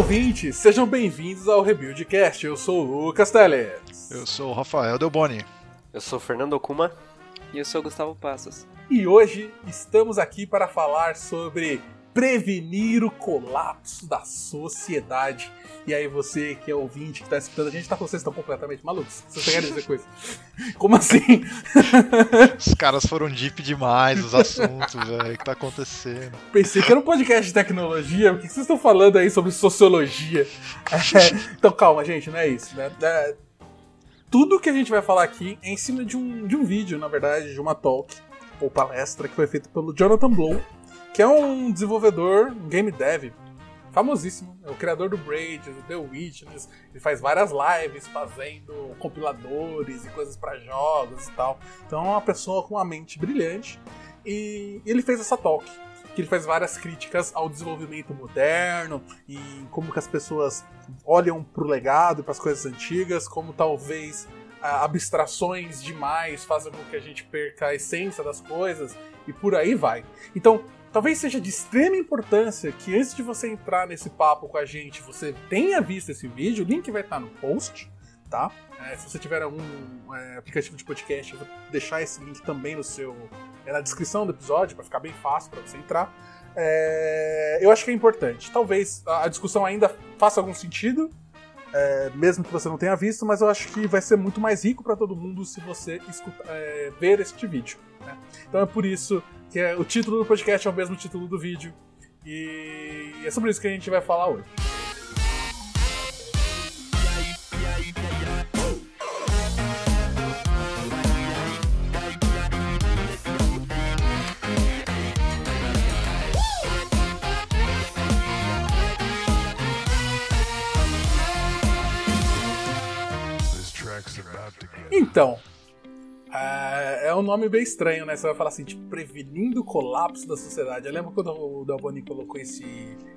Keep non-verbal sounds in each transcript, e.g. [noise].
ouvintes, sejam bem-vindos ao Rebuildcast. Eu sou o Lucas Teles. Eu sou o Rafael Delboni. Eu sou o Fernando Okuma. E eu sou o Gustavo Passos. E hoje estamos aqui para falar sobre prevenir o colapso da sociedade. E aí você que é ouvinte, que está escutando, a gente tá com vocês estão completamente malucos. Vocês querem dizer coisa? [laughs] Como assim? Os caras foram deep demais, os assuntos, [laughs] velho. O que tá acontecendo? Pensei que era um podcast de tecnologia. O que vocês estão falando aí sobre sociologia? [laughs] É, então calma, gente, não é isso, né? É, tudo que a gente vai falar aqui é em cima de um, de um vídeo, na verdade, de uma talk ou palestra que foi feita pelo Jonathan Blow, que é um desenvolvedor, um game dev famosíssimo, é o criador do Braid, do The Witness, ele faz várias lives fazendo compiladores e coisas para jogos e tal. Então é uma pessoa com uma mente brilhante e ele fez essa talk que ele faz várias críticas ao desenvolvimento moderno e como que as pessoas olham para o legado para as coisas antigas, como talvez abstrações demais fazem com que a gente perca a essência das coisas e por aí vai. Então, talvez seja de extrema importância que antes de você entrar nesse papo com a gente, você tenha visto esse vídeo, o link vai estar no post, tá? É, se você tiver algum é, aplicativo de podcast, eu vou deixar esse link também no seu é na descrição do episódio para ficar bem fácil para você entrar. É, eu acho que é importante. Talvez a discussão ainda faça algum sentido, é, mesmo que você não tenha visto, mas eu acho que vai ser muito mais rico para todo mundo se você escuta, é, ver este vídeo. Né? Então é por isso que é, o título do podcast é o mesmo título do vídeo. E é sobre isso que a gente vai falar hoje. Então, é, é um nome bem estranho, né? Você vai falar assim, tipo, prevenindo o colapso da sociedade. Eu lembro quando o Dalboni colocou esse,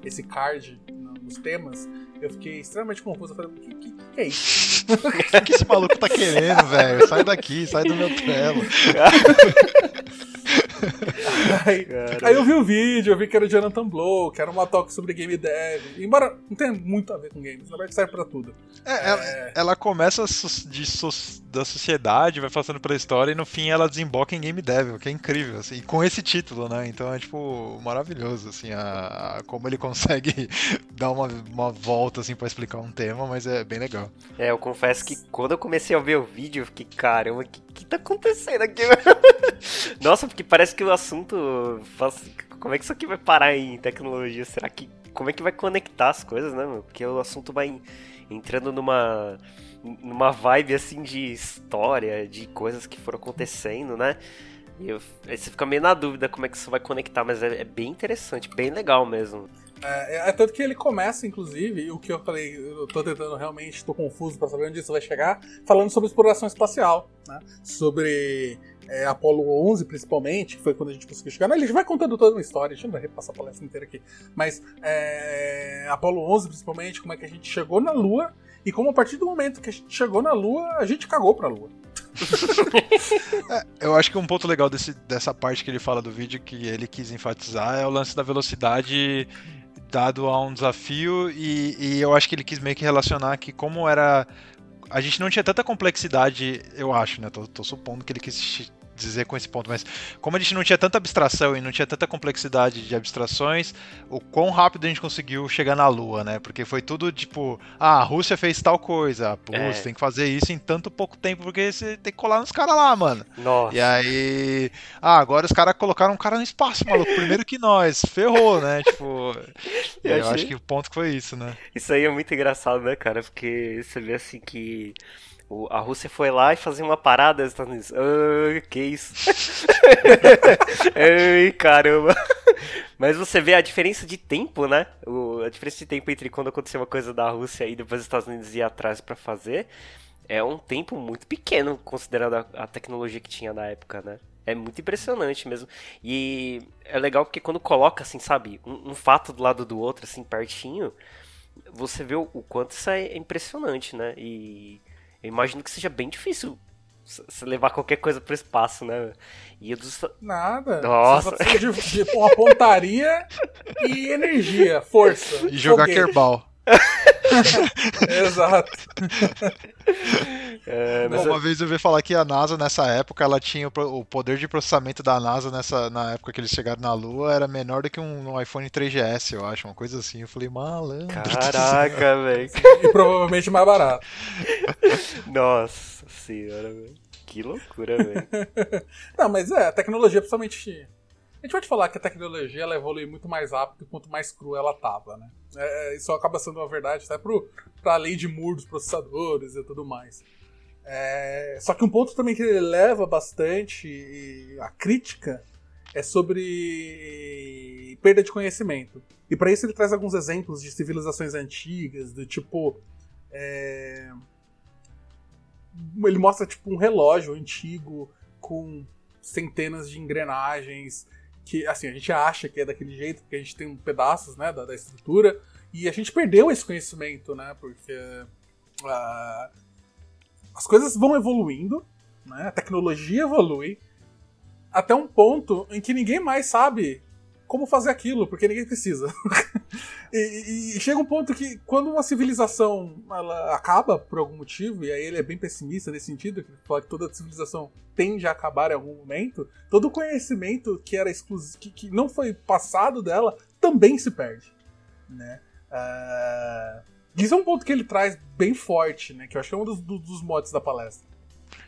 esse card nos temas, eu fiquei extremamente confuso. Eu falei, o que, que, que, é isso? [laughs] O que esse maluco tá querendo, velho? Sai daqui, sai do meu [laughs] telo. [laughs] aí, aí, eu vi o vídeo, eu vi que era o Jonathan Blow, que era uma talk sobre game dev. Embora não tenha muito a ver com games, na verdade serve pra tudo. É, ela, é... ela, começa de so, da sociedade, vai passando pela história e no fim ela desemboca em game dev, o que é incrível, assim, com esse título, né? Então é tipo maravilhoso, assim, a, a como ele [laughs] consegue dar uma, uma volta assim para explicar um tema, mas é bem legal. É, eu confesso que quando eu comecei a ver o vídeo, eu fiquei, caramba, que, que tá acontecendo aqui? Nossa, porque parece que o assunto. Como é que isso aqui vai parar em tecnologia? Será que. Como é que vai conectar as coisas, né? Porque o assunto vai entrando numa. numa vibe assim de história, de coisas que foram acontecendo, né? E eu, aí você fica meio na dúvida como é que isso vai conectar, mas é, é bem interessante, bem legal mesmo. É, é, é, tanto que ele começa, inclusive, o que eu falei, eu tô tentando realmente, tô confuso para saber onde isso vai chegar, falando sobre exploração espacial, né? Sobre é, Apolo 11, principalmente, que foi quando a gente conseguiu chegar. Não, ele vai contando toda uma história, a gente não vai repassar a palestra inteira aqui. Mas é, Apolo 11, principalmente, como é que a gente chegou na Lua e como a partir do momento que a gente chegou na Lua, a gente cagou pra Lua. [laughs] é, eu acho que um ponto legal desse, dessa parte que ele fala do vídeo que ele quis enfatizar é o lance da velocidade dado a um desafio e, e eu acho que ele quis meio que relacionar que como era a gente não tinha tanta complexidade, eu acho, né? Tô, tô supondo que ele quis dizer com esse ponto, mas como a gente não tinha tanta abstração e não tinha tanta complexidade de abstrações, o quão rápido a gente conseguiu chegar na Lua, né? Porque foi tudo tipo, ah, a Rússia fez tal coisa, pô, é. você tem que fazer isso em tanto pouco tempo, porque você tem que colar nos caras lá, mano. Nossa. E aí, ah, agora os caras colocaram um cara no espaço, maluco, primeiro que nós, ferrou, né? [laughs] Tipo, eu, eu acho que o ponto foi isso, né? Isso aí é muito engraçado, né, cara? Porque você vê assim que a Rússia foi lá e fazia uma parada, os Estados Unidos, ah, que isso? [laughs] Ai, caramba. Mas você vê a diferença de tempo, né? O, a diferença de tempo entre quando aconteceu uma coisa da Rússia e depois os Estados Unidos ir atrás para fazer é um tempo muito pequeno, considerando a, a tecnologia que tinha na época, né? É muito impressionante mesmo. E é legal porque quando coloca, assim, sabe, um, um fato do lado do outro, assim, pertinho, você vê o, o quanto isso é impressionante, né? E eu imagino que seja bem difícil você levar qualquer coisa pro espaço, né? E dos... Nada. Nossa. Você de, de uma pontaria e energia, força. E jogar foguete. kerbal. [laughs] Exato. [laughs] É, mas Bom, uma vez eu vi falar que a NASA nessa época ela tinha o poder de processamento da NASA nessa na época que eles chegaram na Lua era menor do que um, um iPhone 3GS, eu acho, uma coisa assim. Eu falei, malandro. Caraca, [laughs] velho. E provavelmente mais barato. [laughs] Nossa senhora, velho. Que loucura, velho. [laughs] Não, mas é, a tecnologia, principalmente. A gente pode falar que a tecnologia ela evolui muito mais rápido quanto mais crua ela tava, né? É, isso acaba sendo uma verdade até pro, pra lei de Moore dos processadores e tudo mais. É, só que um ponto também que ele leva bastante a crítica é sobre perda de conhecimento. E para isso ele traz alguns exemplos de civilizações antigas, do tipo. é, ele mostra tipo um relógio antigo com centenas de engrenagens que assim a gente acha que é daquele jeito porque a gente tem pedaços né da, da estrutura e a gente perdeu esse conhecimento né porque ah, as coisas vão evoluindo né a tecnologia evolui até um ponto em que ninguém mais sabe como fazer aquilo porque ninguém precisa [laughs] e, e- chega um ponto que quando uma civilização ela acaba por algum motivo, e aí ele é bem pessimista nesse sentido, que fala que toda civilização tende a acabar em algum momento, todo o conhecimento que era exclusivo, que, que não foi passado dela, também se perde. Né? Ah, isso é um ponto que ele traz bem forte, né? Que eu acho que é um dos, dos, motes da palestra.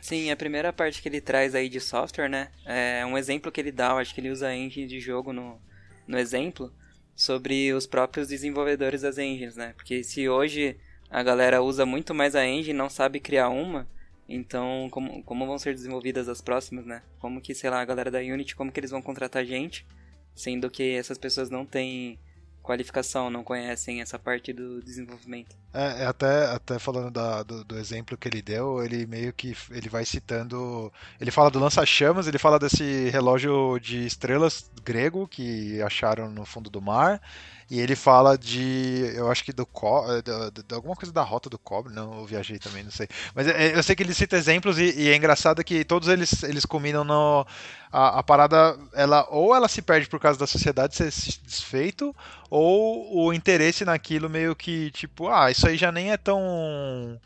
Sim, a primeira parte que ele traz aí de software, né? É um exemplo que ele dá, eu acho que ele usa a engine de jogo no, no exemplo, sobre os próprios desenvolvedores das engines, né? Porque se hoje a galera usa muito mais a engine não sabe criar uma, então como, como vão ser desenvolvidas as próximas, né? Como que, sei lá, a galera da Unity, como que eles vão contratar gente, sendo que essas pessoas não têm qualificação, não conhecem essa parte do desenvolvimento. É, é até, até falando da- do, do exemplo que ele deu, ele meio que ele vai citando. Ele fala do lança-chamas, ele fala desse relógio de estrelas grego que acharam no fundo do mar. E ele fala de. Eu acho que do. co- eh, de alguma coisa da rota do cobre, não, eu viajei também, não sei. Mas é, eu sei que ele cita exemplos e, e é engraçado que todos eles, eles combinam no. A, a parada, ela ou ela se perde por causa da sociedade ser se desfeito, ou o interesse naquilo meio que tipo, ah, isso aí já nem é tão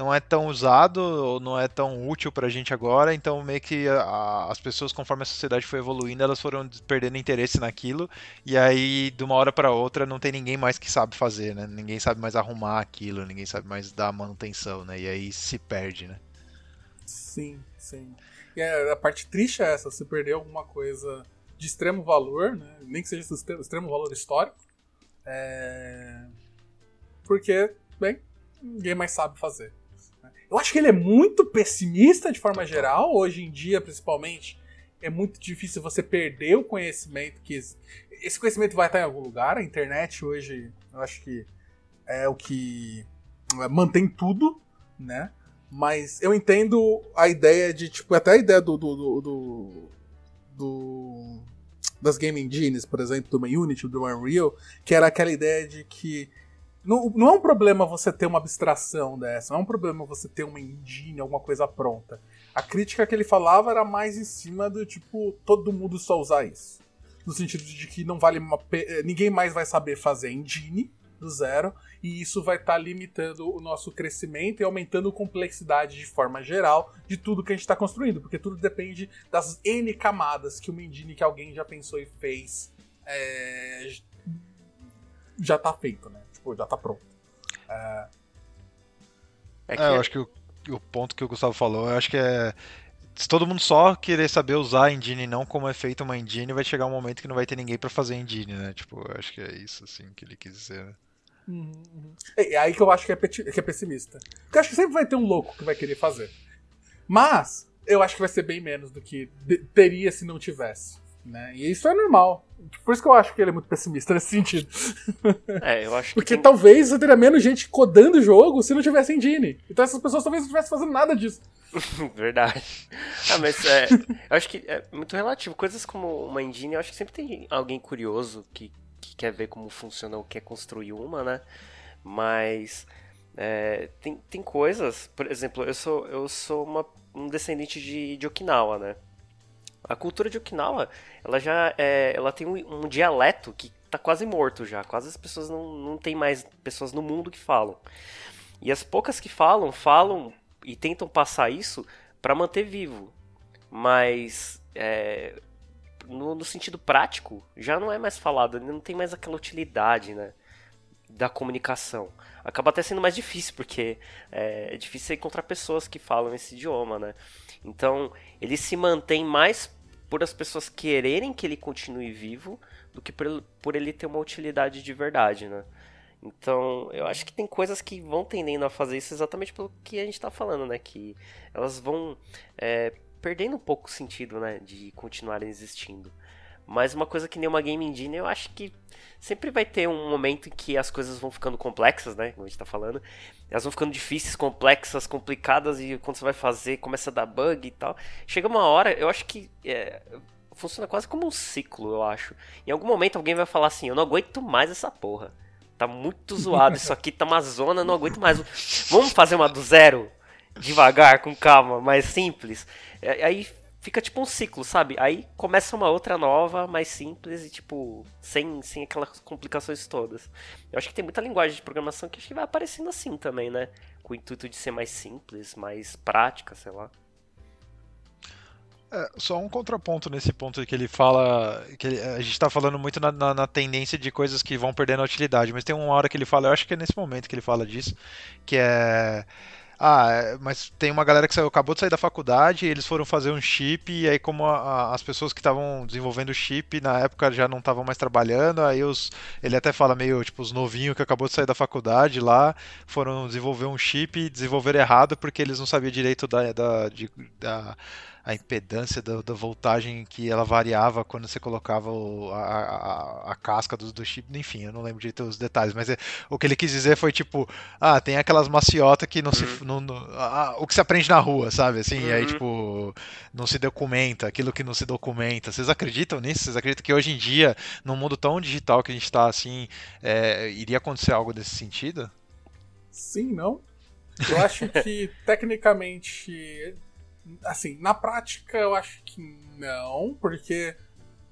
não é tão usado ou não é tão útil pra gente agora, então meio que a- as pessoas conforme a sociedade foi evoluindo, elas foram perdendo interesse naquilo e aí de uma hora pra outra não tem ninguém mais que sabe fazer, né? Ninguém sabe mais arrumar aquilo, ninguém sabe mais dar manutenção, né? E aí se perde, né? Sim, sim. E a, a parte triste é essa, você perdeu alguma coisa de extremo valor, né? Nem que seja de extremo, extremo valor histórico. É... Porque, bem, ninguém mais sabe fazer. Eu acho que ele é muito pessimista de forma geral, hoje em dia, principalmente. É muito difícil você perder o conhecimento que. Esse conhecimento vai estar em algum lugar. A internet hoje, eu acho que é o que é, mantém tudo, né? Mas eu entendo a ideia de, tipo, até a ideia do. do, do, do- do- das game engines, por exemplo, do Unity, do Unreal, que era aquela ideia de que não, não é um problema você ter uma abstração dessa, não é um problema você ter uma engine, alguma coisa pronta. A crítica que ele falava era mais em cima do tipo, todo mundo só usar isso. No sentido de que não vale uma eh, ninguém mais vai saber fazer engine do zero, e isso vai estar limitando o nosso crescimento e aumentando a complexidade de forma geral de tudo que a gente está construindo, porque tudo depende das N camadas que uma engine que alguém já pensou e fez é, já tá feito, né? Tipo, já tá pronto. É que É, eu acho que o, o ponto que o Gustavo falou, eu acho que é. Se todo mundo só querer saber usar a engine e não como é feita uma engine, vai chegar um momento que não vai ter ninguém pra fazer engine, né? Tipo, eu acho que é isso, assim, que ele quis dizer. né? É, é aí que eu acho que é, que é pessimista. Porque eu acho que sempre vai ter um louco que vai querer fazer. Mas eu acho que vai ser bem menos do que teria se não tivesse. Né? E isso é normal. Por isso que eu acho que ele é muito pessimista nesse sentido. É, eu acho que Porque talvez você teria menos gente codando o jogo se não tivesse engine. Então essas pessoas talvez não estivessem fazendo nada disso. [laughs] Verdade. Ah, mas é, eu acho que é muito relativo. Coisas como uma engine, eu acho que sempre tem alguém curioso que, que quer ver como funciona ou quer construir uma, né? Mas é, tem, tem coisas, por exemplo, eu sou, eu sou uma, um descendente de, de Okinawa, né? A cultura de Okinawa, ela já é, ela tem um, um dialeto que tá quase morto já. Quase as pessoas não, não tem mais pessoas no mundo que falam. E as poucas que falam, falam e tentam passar isso para manter vivo. Mas é, no, no, sentido prático, já não é mais falado, não tem mais aquela utilidade, né? Da comunicação. Acaba até sendo mais difícil, porque é, é difícil encontrar pessoas que falam esse idioma, né? Então, ele se mantém mais por as pessoas quererem que ele continue vivo do que por, por ele ter uma utilidade de verdade, né? Então, eu acho que tem coisas que vão tendendo a fazer isso exatamente pelo que a gente está falando, né? Que elas vão é, perdendo um pouco o sentido, né? De continuarem existindo. Mas uma coisa que nem uma Game Engine, eu acho que sempre vai ter um momento em que as coisas vão ficando complexas, né? Como a gente tá falando. Elas vão ficando difíceis, complexas, complicadas, e quando você vai fazer, começa a dar bug e tal. Chega uma hora, eu acho que é, funciona quase como um ciclo, eu acho. Em algum momento alguém vai falar assim, eu não aguento mais essa porra. Tá muito zoado, isso aqui tá uma zona, não aguento mais. Vamos fazer uma do zero? Devagar, com calma, mais simples. Aí fica tipo um ciclo, sabe? Aí começa uma outra nova, mais simples e tipo, sem, sem aquelas complicações todas. Eu acho que tem muita linguagem de programação que acho que vai aparecendo assim também, né? Com o intuito de ser mais simples, mais prática, sei lá. É, só um contraponto nesse ponto que ele fala. que ele, a gente está falando muito na, na, na, tendência de coisas que vão perdendo a utilidade, mas tem uma hora que ele fala, eu acho que é nesse momento que ele fala disso, que é. Ah, é, mas tem uma galera que saiu, acabou de sair da faculdade, eles foram fazer um chip, e aí como a, a, as pessoas que estavam desenvolvendo o chip na época já não estavam mais trabalhando, aí os, ele até fala meio, tipo, os novinhos que acabou de sair da faculdade lá, foram desenvolver um chip e desenvolver errado porque eles não sabiam direito da, da, de, da a impedância da, da, voltagem que ela variava quando você colocava o, a, a, a, casca do, do chip, enfim, eu não lembro direito os detalhes, mas é, o que ele quis dizer foi tipo, ah, tem aquelas maciotas que não uhum. se. Não, não, ah, o que se aprende na rua, sabe? Assim, uhum. e aí, tipo, não se documenta, aquilo que não se documenta. Vocês acreditam nisso? Vocês acreditam que hoje em dia, num mundo tão digital que a gente está assim, é, iria acontecer algo desse sentido? Sim, não. Eu acho que tecnicamente Assim, na prática eu acho que não, porque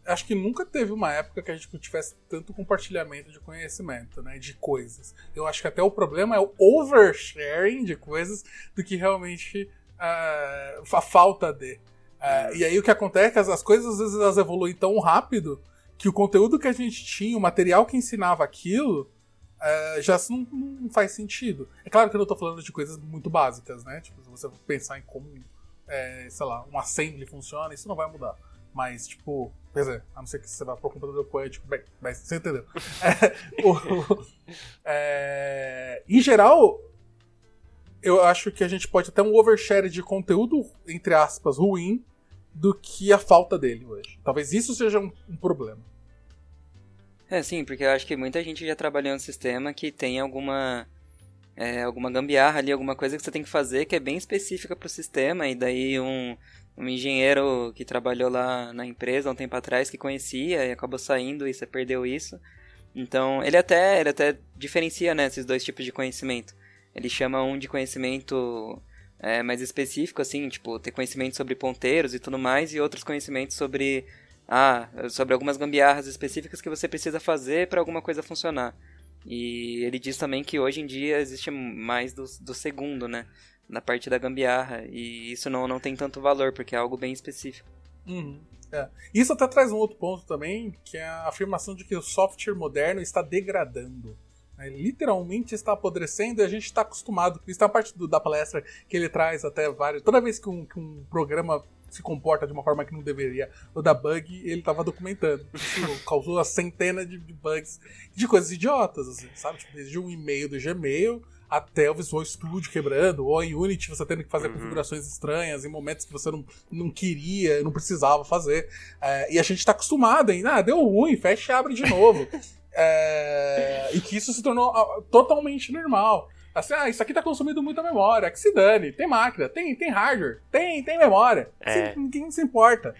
acho que nunca teve uma época que a gente tivesse tanto compartilhamento de conhecimento, né? De coisas. Eu acho que até o problema é o oversharing de coisas do que realmente uh, a falta de. Uh, e aí o que acontece é que as, as coisas às vezes elas evoluem tão rápido que o conteúdo que a gente tinha, o material que ensinava aquilo, uh, já não, não, faz sentido. É claro que eu não estou falando de coisas muito básicas, né? Tipo, se você pensar em como é, sei lá, um assembly funciona, isso não vai mudar. Mas, tipo, quer dizer, a não ser que você vá pro computador quântico, bem, mas você entendeu. [laughs] É, o, é, em geral, eu acho que a gente pode ter um overshare de conteúdo, entre aspas, ruim, do que a falta dele hoje. Talvez isso seja um, um problema. É, sim, porque eu acho que muita gente já trabalhou um sistema que tem alguma é, alguma gambiarra ali, alguma coisa que você tem que fazer que é bem específica para o sistema, e daí um, um engenheiro que trabalhou lá na empresa há um tempo atrás, que conhecia e acabou saindo e você perdeu isso. Então, ele até, ele até diferencia né, esses dois tipos de conhecimento. Ele chama um de conhecimento é, mais específico, assim, tipo, ter conhecimento sobre ponteiros e tudo mais, e outros conhecimentos sobre, ah, sobre algumas gambiarras específicas que você precisa fazer para alguma coisa funcionar. E ele diz também que hoje em dia existe mais do, do segundo, né? Na parte da gambiarra. E isso não, não tem tanto valor, porque é algo bem específico. Uhum. É. Isso até traz um outro ponto também, que é a afirmação de que o software moderno está degradando. Né? Literalmente está apodrecendo e a gente está acostumado. Isso é uma parte do, da palestra que ele traz até vários. Toda vez que um, que um programa se comporta de uma forma que não deveria, ou da bug, ele estava documentando. Isso [laughs] causou a centena de, de, bugs de coisas idiotas, assim, sabe? Tipo, desde um e-mail do Gmail até o Visual Studio quebrando, ou em Unity você tendo que fazer uhum. configurações estranhas em momentos que você não, não queria, não precisava fazer. É, e a gente está acostumado em, ah, deu ruim, fecha e abre de novo. [laughs] é, e que isso se tornou ah, totalmente normal. Assim, ah, isso aqui tá consumindo muita memória, que se dane. Tem máquina, tem, tem hardware, tem, tem memória. É. ninguém se importa.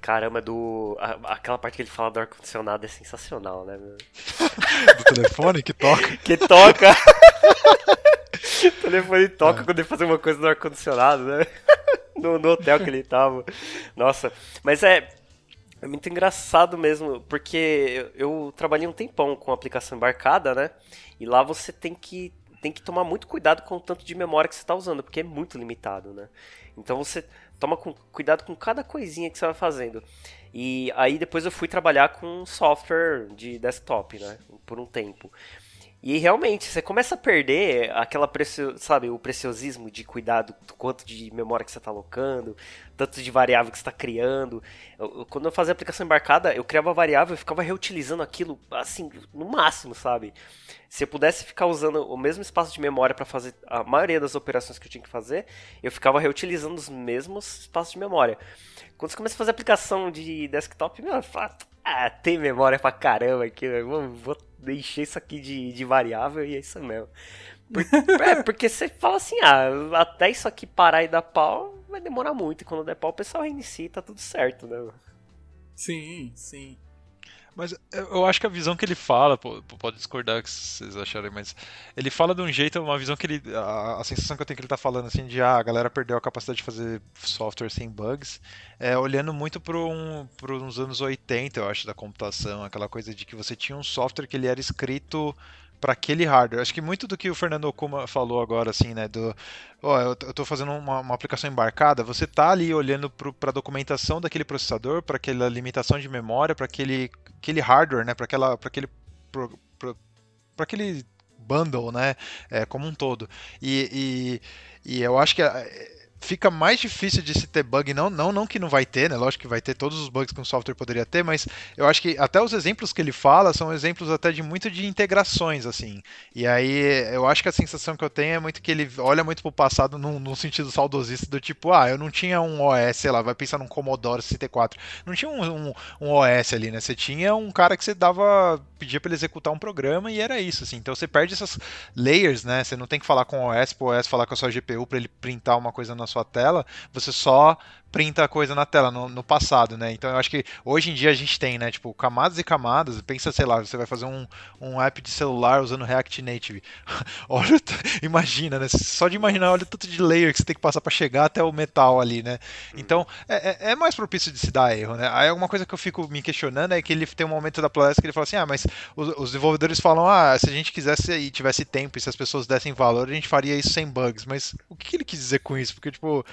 Caramba, do. A, aquela parte que ele fala do ar-condicionado é sensacional, né, meu? [laughs] do telefone que toca. Que toca! [laughs] o telefone toca é. quando ele fazer uma coisa no ar-condicionado, né? [laughs] no, no hotel que ele tava. Nossa, mas é. É muito engraçado mesmo, porque eu, eu trabalhei um tempão com aplicação embarcada, né? E lá você tem que tem que tomar muito cuidado com o tanto de memória que você está usando, porque é muito limitado, né? Então você toma com, cuidado com cada coisinha que você vai fazendo. E aí depois eu fui trabalhar com software de desktop, né? Por um tempo. E realmente, você começa a perder aquela precio, sabe, o preciosismo de cuidado do quanto de memória que você está alocando, tanto de variável que você está criando. Eu, quando eu fazia aplicação embarcada, eu criava variável e ficava reutilizando aquilo, assim, no máximo, sabe? Se eu pudesse ficar usando o mesmo espaço de memória para fazer a maioria das operações que eu tinha que fazer, eu ficava reutilizando os mesmos espaços de memória. Quando você começa a fazer aplicação de desktop, meu, ah, tem memória pra caramba aqui, vou, vou encher isso aqui de, de variável e é isso mesmo. [laughs] é, porque você fala assim, ah, até isso aqui parar e dar pau, vai demorar muito. E quando der pau, o pessoal reinicia e tá tudo certo, né? Sim, sim. Mas eu acho que a visão que ele fala, pode discordar que vocês acharem, mas ele fala de um jeito, uma visão que ele. A, a sensação que eu tenho que ele tá falando assim, de ah, a galera perdeu a capacidade de fazer software sem bugs, é, olhando muito para um, uns anos 80, eu acho, da computação, aquela coisa de que você tinha um software que ele era escrito para aquele hardware. Acho que muito do que o Fernando Okuma falou agora, assim, né, do, ó, eu, estou fazendo uma, uma, aplicação embarcada, você tá ali olhando para a documentação daquele processador, para aquela limitação de memória, para aquele, aquele hardware, né, para aquela, para aquele, para aquele bundle, né, é, como um todo. E, e, e eu acho que fica mais difícil de se ter bug, não, não, não que não vai ter, né? Lógico que vai ter todos os bugs que um software poderia ter, mas eu acho que até os exemplos que ele fala são exemplos até de muito de integrações, assim. E aí eu acho que a sensação que eu tenho é muito que ele olha muito pro passado num, num sentido saudosista do tipo, ah, eu não tinha um OS, sei lá, vai pensar num Commodore 64. Não tinha um, um, um OS ali, né? Você tinha um cara que você dava, pedia para ele executar um programa e era isso, assim. Então você perde essas layers, né? Você não tem que falar com o OS, pro OS falar com a sua GPU para ele printar uma coisa na sua tela, você só printa a coisa na tela, no, no, passado, né? Então eu acho que hoje em dia a gente tem, né? Tipo, camadas e camadas. Pensa, sei lá, você vai fazer um, um app de celular usando React Native. [laughs] olha, imagina, né? Só de imaginar, olha o tanto de layer que você tem que passar para chegar até o metal ali, né? Então é, é, é, mais propício de se dar erro, né? Aí alguma coisa que eu fico me questionando é que ele tem um momento da palestra que ele fala assim: ah, mas os, os desenvolvedores falam, ah, se a gente quisesse e tivesse tempo e se as pessoas dessem valor, a gente faria isso sem bugs. Mas o que ele quis dizer com isso? Porque, tipo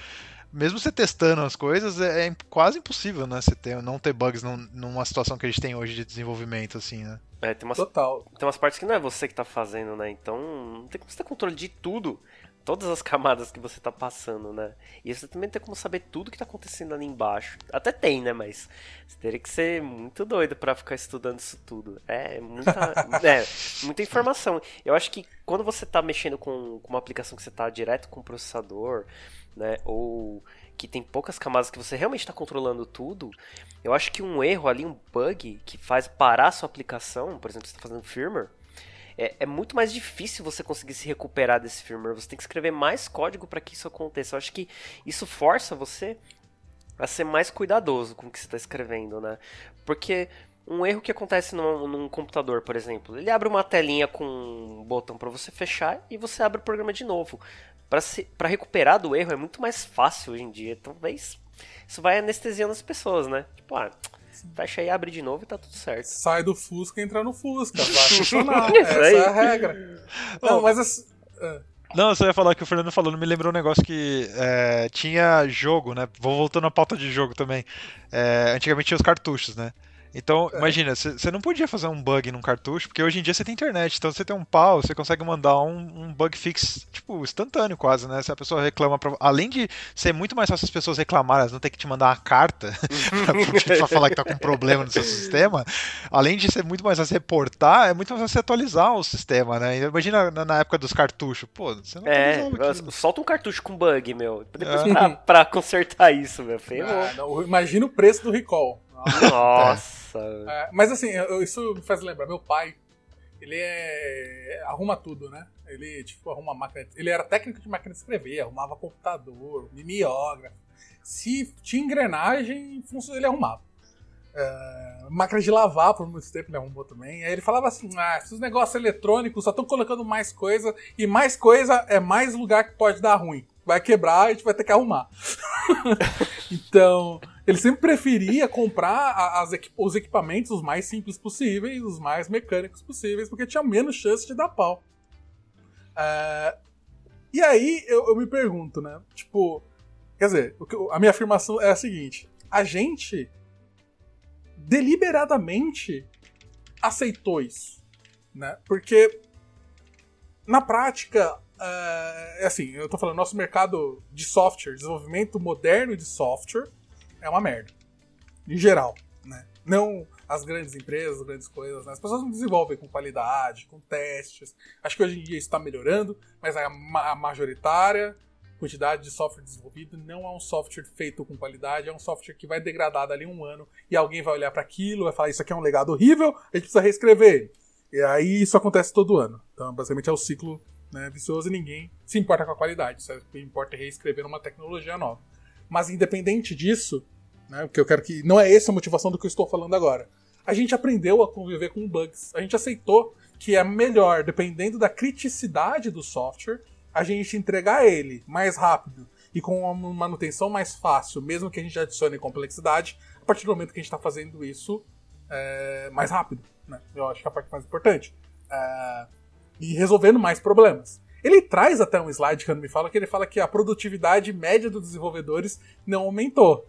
mesmo você testando as coisas, é, é, quase impossível, né? Você ter, não ter bugs num, numa situação que a gente tem hoje de desenvolvimento, assim, né? É, tem umas, Total. Tem umas partes que não é você que tá fazendo, né? Então, não tem como você ter controle de tudo. Todas as camadas que você tá passando, né? E você também tem como saber tudo que tá acontecendo ali embaixo. Até tem, né? Mas você teria que ser muito doido para ficar estudando isso tudo. É muita, [laughs] é, muita informação. Eu acho que quando você tá mexendo com, com uma aplicação que você tá direto com o processador, né? Ou que tem poucas camadas que você realmente está controlando tudo, eu acho que um erro ali, um bug que faz parar a sua aplicação, por exemplo, você está fazendo firmware, é, é, muito mais difícil você conseguir se recuperar desse firmware. Você tem que escrever mais código para que isso aconteça. Eu acho que isso força você a ser mais cuidadoso com o que você está escrevendo, né? Porque um erro que acontece num, num, computador, por exemplo, ele abre uma telinha com um botão para você fechar e você abre o programa de novo para recuperar do erro é muito mais fácil hoje em dia. Talvez isso vai anestesiando as pessoas, né? Tipo, ah, fecha aí, abre de novo e tá tudo certo. Sai do Fusca e entra no Fusca. Vai [laughs] funcionar. Essa é a regra. Não, mas assim. Não, eu só ia falar que o Fernando falou, não me lembrou um negócio que é, tinha jogo, né? Vou voltando à pauta de jogo também. É, antigamente tinha os cartuchos, né? Então, é. imagina, você não podia fazer um bug num cartucho, porque hoje em dia você tem internet, então você tem um pau, você consegue mandar um, um, bug fix, tipo, instantâneo quase, né? Se a pessoa reclama pra... Além de ser muito mais fácil as pessoas reclamarem, elas não ter que te mandar uma carta [laughs] pra, pra falar que tá com problema no seu sistema, além de ser muito mais fácil reportar, é muito mais fácil atualizar o sistema, né? Imagina na, na época dos cartuchos, pô, você não É, solta um cartucho com bug, meu. Depois é. pra, pra, consertar isso, meu. Ah, imagina o preço do recall. Nossa. É, mas assim, isso me faz lembrar, meu pai, ele é. arruma tudo, né? Ele, tipo, arruma máquina. Ele era técnico de máquina de escrever, arrumava computador, mimeógrafo. Se tinha engrenagem, ele arrumava. É, máquina de lavar por muito tempo ele arrumou também. Aí ele falava assim: ah, esses negócios eletrônicos só estão colocando mais coisa, e mais coisa é mais lugar que pode dar ruim. Vai quebrar e a gente vai ter que arrumar. [laughs] então, Ele sempre preferia comprar as, os equipamentos os mais simples possíveis, os mais mecânicos possíveis, porque tinha menos chance de dar pau. Uh, e aí eu, eu, me pergunto, né? Tipo, quer dizer, a minha afirmação é a seguinte: a gente deliberadamente aceitou isso, né? Porque na prática é assim, eu tô falando, nosso mercado de software, desenvolvimento moderno de software, é uma merda. Em geral, né? Não as grandes empresas, as grandes coisas, né? As pessoas não desenvolvem com qualidade, com testes. Acho que hoje em dia está melhorando, mas a, ma a majoritária quantidade de software desenvolvido não é um software feito com qualidade, é um software que vai degradar dali um ano e alguém vai olhar para aquilo, vai falar isso aqui é um legado horrível, a gente precisa reescrever. E aí isso acontece todo ano. Então, basicamente é o ciclo né, vicioso e ninguém se importa com a qualidade. Que importa reescrever uma tecnologia nova. Mas independente disso, né, porque eu quero que. Não é essa a motivação do que eu estou falando agora. A gente aprendeu a conviver com bugs. A gente aceitou que é melhor, dependendo da criticidade do software, a gente entregar ele mais rápido e com uma manutenção mais fácil, mesmo que a gente adicione complexidade, a partir do momento que a gente está fazendo isso é, mais rápido. Né? Eu acho que é a parte mais importante. É, e resolvendo mais problemas. Ele traz até um slide que me fala que ele fala que a produtividade média dos desenvolvedores não aumentou,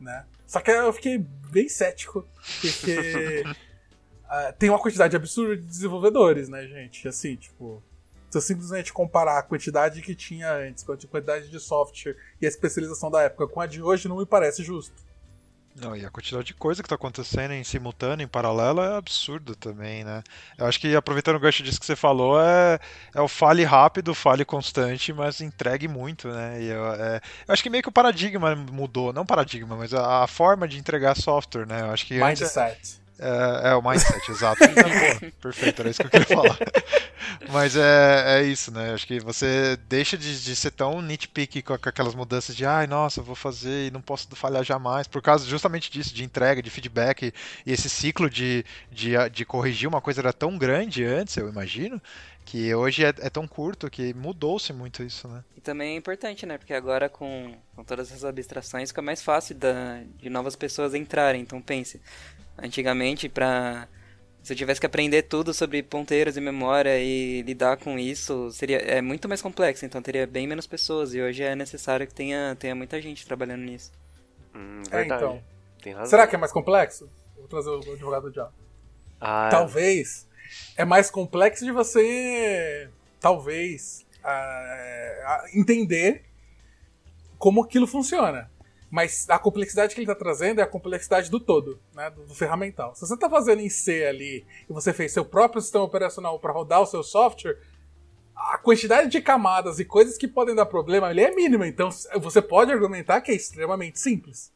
né? Só que eu fiquei bem cético, porque uh, [laughs] tem uma quantidade absurda de desenvolvedores, né, gente? Assim, tipo, se eu simplesmente comparar a quantidade que tinha antes, com a quantidade de software e a especialização da época com a de hoje, não me parece justo. Não, e a quantidade de coisa que está acontecendo em simultâneo, em paralelo, é absurdo também, né? Eu acho que, aproveitando o gancho disso que você falou, é, é o fale rápido, fale constante, mas entregue muito, né? E eu, é, eu acho que meio que o paradigma mudou, não paradigma, mas a, a forma de entregar software, né? Eu acho que Mindset. É, é, o mindset, exato. [laughs] Então, perfeito, era isso que eu queria falar. [laughs] Mas é, é isso, né? Acho que você deixa de, de ser tão nitpicky com, com aquelas mudanças de ai, nossa, vou fazer e não posso falhar jamais, por causa justamente disso, de entrega, de feedback, e esse ciclo de, de, de corrigir uma coisa era tão grande antes, eu imagino, que hoje é, é tão curto que mudou-se muito isso, né? E também é importante, né? Porque agora com, com todas essas abstrações fica mais fácil da, de novas pessoas entrarem. Então pense, Antigamente, para se eu tivesse que aprender tudo sobre ponteiros e memória e lidar com isso, seria é muito mais complexo, então teria bem menos pessoas e hoje é necessário que tenha, tenha muita gente trabalhando nisso. Hum, é, então. Será que é mais complexo? Vou trazer o advogado de ah, Talvez. É mais complexo de você, talvez, uh, entender como aquilo funciona. Mas a complexidade que ele está trazendo é a complexidade do todo, né, do, do ferramental. Se você está fazendo em C ali e você fez seu próprio sistema operacional para rodar o seu software, a quantidade de camadas e coisas que podem dar problema ali é mínima. Então você pode argumentar que é extremamente simples.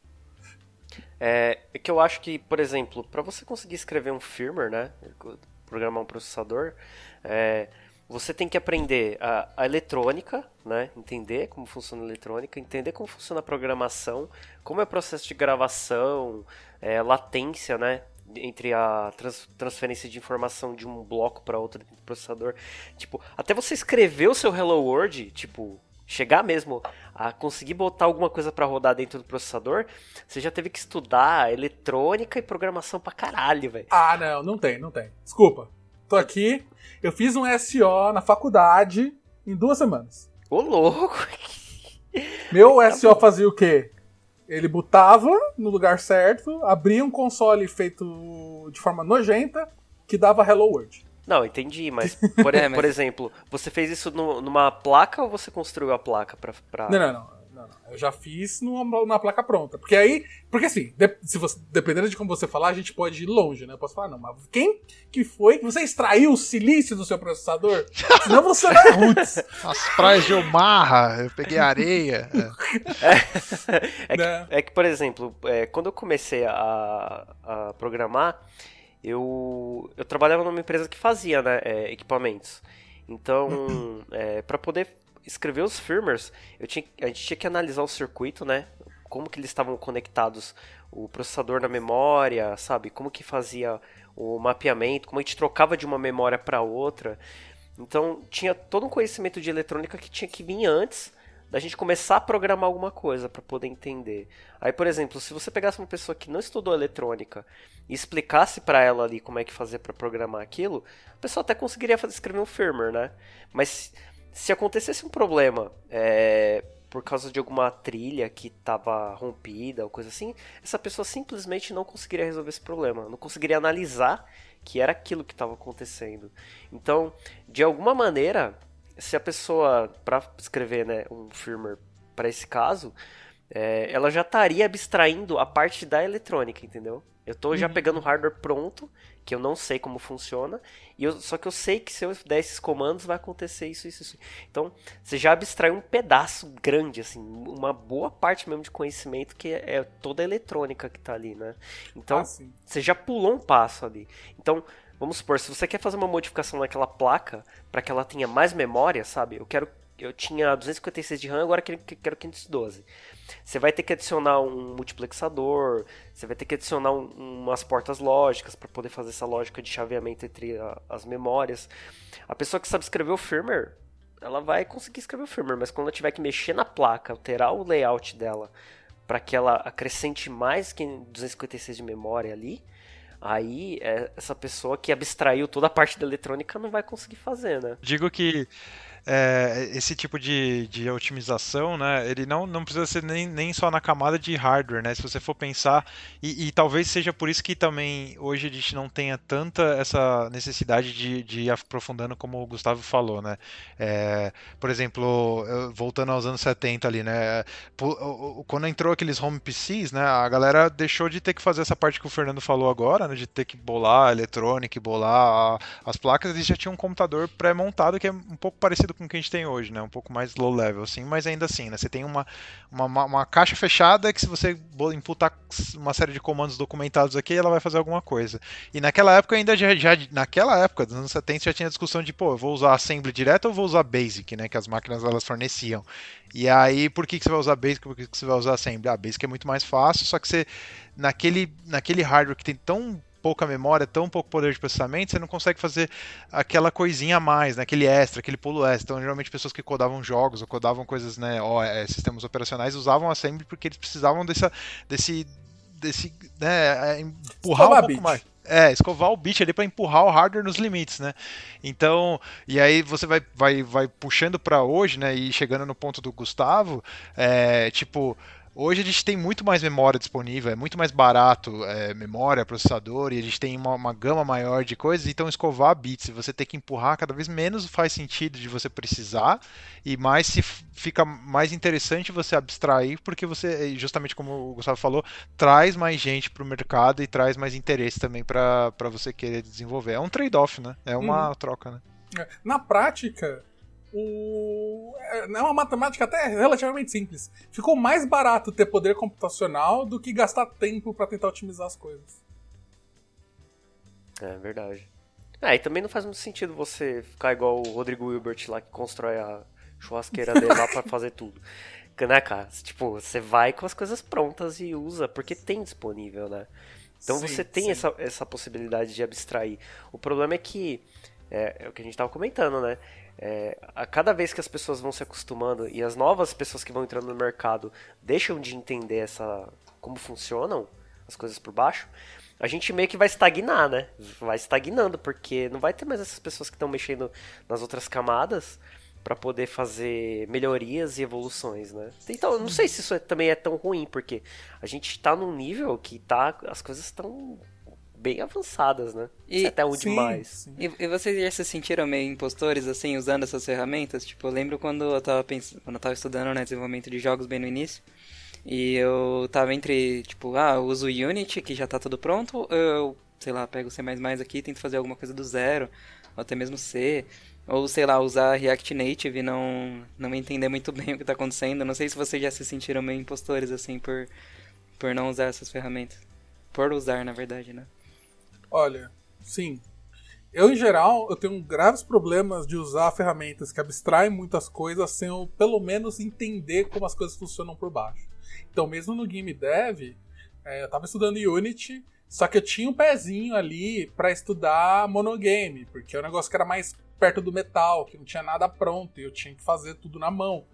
É, é que eu acho que, por exemplo, para você conseguir escrever um firmware, né, programar um processador, é, você tem que aprender a, a, eletrônica, né? Entender como funciona a eletrônica, entender como funciona a programação, como é o processo de gravação, é, latência, né? Entre a trans, transferência de informação de um bloco para outro do processador. Tipo, até você escrever o seu Hello World, tipo, chegar mesmo a conseguir botar alguma coisa para rodar dentro do processador, você já teve que estudar eletrônica e programação pra caralho, velho. Ah, não, não tem, não tem. Desculpa. Tô aqui, eu fiz um SO na faculdade em duas semanas. Ô, louco! Meu tá SO bom. fazia o quê? Ele botava no lugar certo, abria um console feito de forma nojenta, que dava Hello World. Não, entendi, mas [laughs] por, é, mas... por exemplo, você fez isso no, numa placa ou você construiu a placa pra. pra... Não, não, não. Não. Eu já fiz numa, numa placa pronta. Porque aí. Porque assim, de, se você, dependendo de como você falar, a gente pode ir longe, né? Eu posso falar, não, mas quem que foi que você extraiu o silício do seu processador? [laughs] Senão você não é roots. As praias de Omarra, eu peguei areia. [laughs] É, é, que, né? é que, por exemplo, é, quando eu comecei a, a programar, eu, eu trabalhava numa empresa que fazia né, é, equipamentos. Então, [clears throat] é, para poder escrever os firmwares, eu tinha, a gente tinha que analisar o circuito, né? Como que eles estavam conectados, o processador na memória, sabe? Como que fazia o mapeamento, como a gente trocava de uma memória para outra. Então tinha todo um conhecimento de eletrônica que tinha que vir antes da gente começar a programar alguma coisa para poder entender. Aí, por exemplo, se você pegasse uma pessoa que não estudou eletrônica e explicasse para ela ali como é que fazer para programar aquilo, a pessoa até conseguiria fazer, escrever um firmware, né? Mas se acontecesse um problema é, por causa de alguma trilha que estava rompida ou coisa assim, essa pessoa simplesmente não conseguiria resolver esse problema, não conseguiria analisar que era aquilo que estava acontecendo. Então, de alguma maneira, se a pessoa, para escrever né, um firmware para esse caso, é, ela já estaria abstraindo a parte da eletrônica, entendeu? Eu estou já uhum. pegando o hardware pronto, que eu não sei como funciona, e eu, só que eu sei que se eu der esses comandos vai acontecer isso, isso, isso. Então, você já abstrai um pedaço grande, assim, uma boa parte mesmo de conhecimento que é, toda a eletrônica que está ali, né? Então, ah, você já pulou um passo ali. Então, vamos supor, se você quer fazer uma modificação naquela placa para que ela tenha mais memória, sabe? Eu quero eu tinha 256 de RAM, agora quero 512. Você vai ter que adicionar um multiplexador, você vai ter que adicionar um, umas portas lógicas para poder fazer essa lógica de chaveamento entre a, as memórias. A pessoa que sabe escrever o firmware, ela vai conseguir escrever o firmware, mas quando ela tiver que mexer na placa, alterar o layout dela para que ela acrescente mais que 256 de memória ali, aí é, essa pessoa que abstraiu toda a parte da eletrônica não vai conseguir fazer, né? Digo que é, esse tipo de, de otimização, né, ele não, não precisa ser nem, nem só na camada de hardware, né, se você for pensar, e, e talvez seja por isso que também hoje a gente não tenha tanta essa necessidade de, de ir aprofundando como o Gustavo falou, né, é, por exemplo, voltando aos anos 70 ali, né, quando entrou aqueles home PCs, né, a galera deixou de ter que fazer essa parte que o Fernando falou agora, né, de ter que bolar a eletrônica, bolar a, as placas, eles já tinham um computador pré-montado que é um pouco parecido parecido com o que a gente tem hoje, né? Um pouco mais low level, assim, mas ainda assim, né? Você tem uma, uma, uma caixa fechada que se você imputar uma série de comandos documentados aqui, ela vai fazer alguma coisa. E naquela época ainda já, já naquela época, dos anos 70, já tinha discussão de, pô, eu vou usar assembly direto ou vou usar basic, né? Que as máquinas elas forneciam. E aí, por que, que você vai usar basic? Por que, que você vai usar assembly? Ah, basic é muito mais fácil, só que você naquele, naquele hardware que tem tão pouca memória, tão pouco poder de processamento, você não consegue fazer aquela coisinha a mais, né? aquele extra, aquele pulo extra. Então, geralmente, pessoas que codavam jogos ou codavam coisas, né, ó, é, sistemas operacionais, usavam assembly porque eles precisavam dessa, desse, desse né, é, empurrar um pouco bit. mais. É, escovar o bit ali para empurrar o hardware nos limites, né? Então, e aí você vai, vai, vai puxando para hoje, né? E chegando no ponto do Gustavo, é, tipo, Hoje a gente tem muito mais memória disponível, é muito mais barato é, memória, processador, e a gente tem uma, uma, gama maior de coisas, então escovar bits, você ter que empurrar cada vez menos faz sentido de você precisar, e mais se fica mais interessante você abstrair, porque você, justamente como o Gustavo falou, traz mais gente para o mercado e traz mais interesse também para você querer desenvolver. É um trade-off, né? É uma uhum. troca, né? É, na prática, o... É, é uma matemática até relativamente simples. Ficou mais barato ter poder computacional do que gastar tempo para tentar otimizar as coisas. É verdade. É, e também não faz muito sentido você ficar igual o Rodrigo Hilbert lá que constrói a churrasqueira dele lá pra fazer tudo. [laughs] Né, cara? Tipo, você vai com as coisas prontas e usa, porque tem disponível, né? Então sim, você tem essa, essa possibilidade de abstrair. O problema é que, é, é o que a gente tava comentando, né? É, a cada vez que as pessoas vão se acostumando e as novas pessoas que vão entrando no mercado deixam de entender essa como funcionam as coisas por baixo, a gente meio que vai estagnar, né? Vai estagnando porque não vai ter mais essas pessoas que estão mexendo nas outras camadas para poder fazer melhorias e evoluções, né? Então, não sei se isso é, também é tão ruim, porque a gente está num nível que tá as coisas estão bem avançadas, né? E, até onde sim, mais. Sim. E, e, vocês já se sentiram meio impostores, assim, usando essas ferramentas? Tipo, eu lembro quando eu tava pensando, quando eu tava estudando, né, desenvolvimento de jogos bem no início, e eu tava entre, tipo, ah, eu uso o Unity, que já tá tudo pronto, ou eu, sei lá, pego o C++ aqui e tento fazer alguma coisa do zero, ou até mesmo C, ou, sei lá, usar React Native e não, não entender muito [laughs] bem o que tá acontecendo. Não sei se vocês já se sentiram meio impostores, assim, por, por não usar essas ferramentas. Por usar, na verdade, né? Olha, sim. Eu, em geral, eu tenho graves problemas de usar ferramentas que abstraem muitas coisas sem eu, pelo menos, entender como as coisas funcionam por baixo. Então, mesmo no Game Dev, é, eu estava estudando Unity, só que eu tinha um pezinho ali para estudar monogame, porque é um negócio que era mais perto do metal, que não tinha nada pronto, e eu tinha que fazer tudo na mão.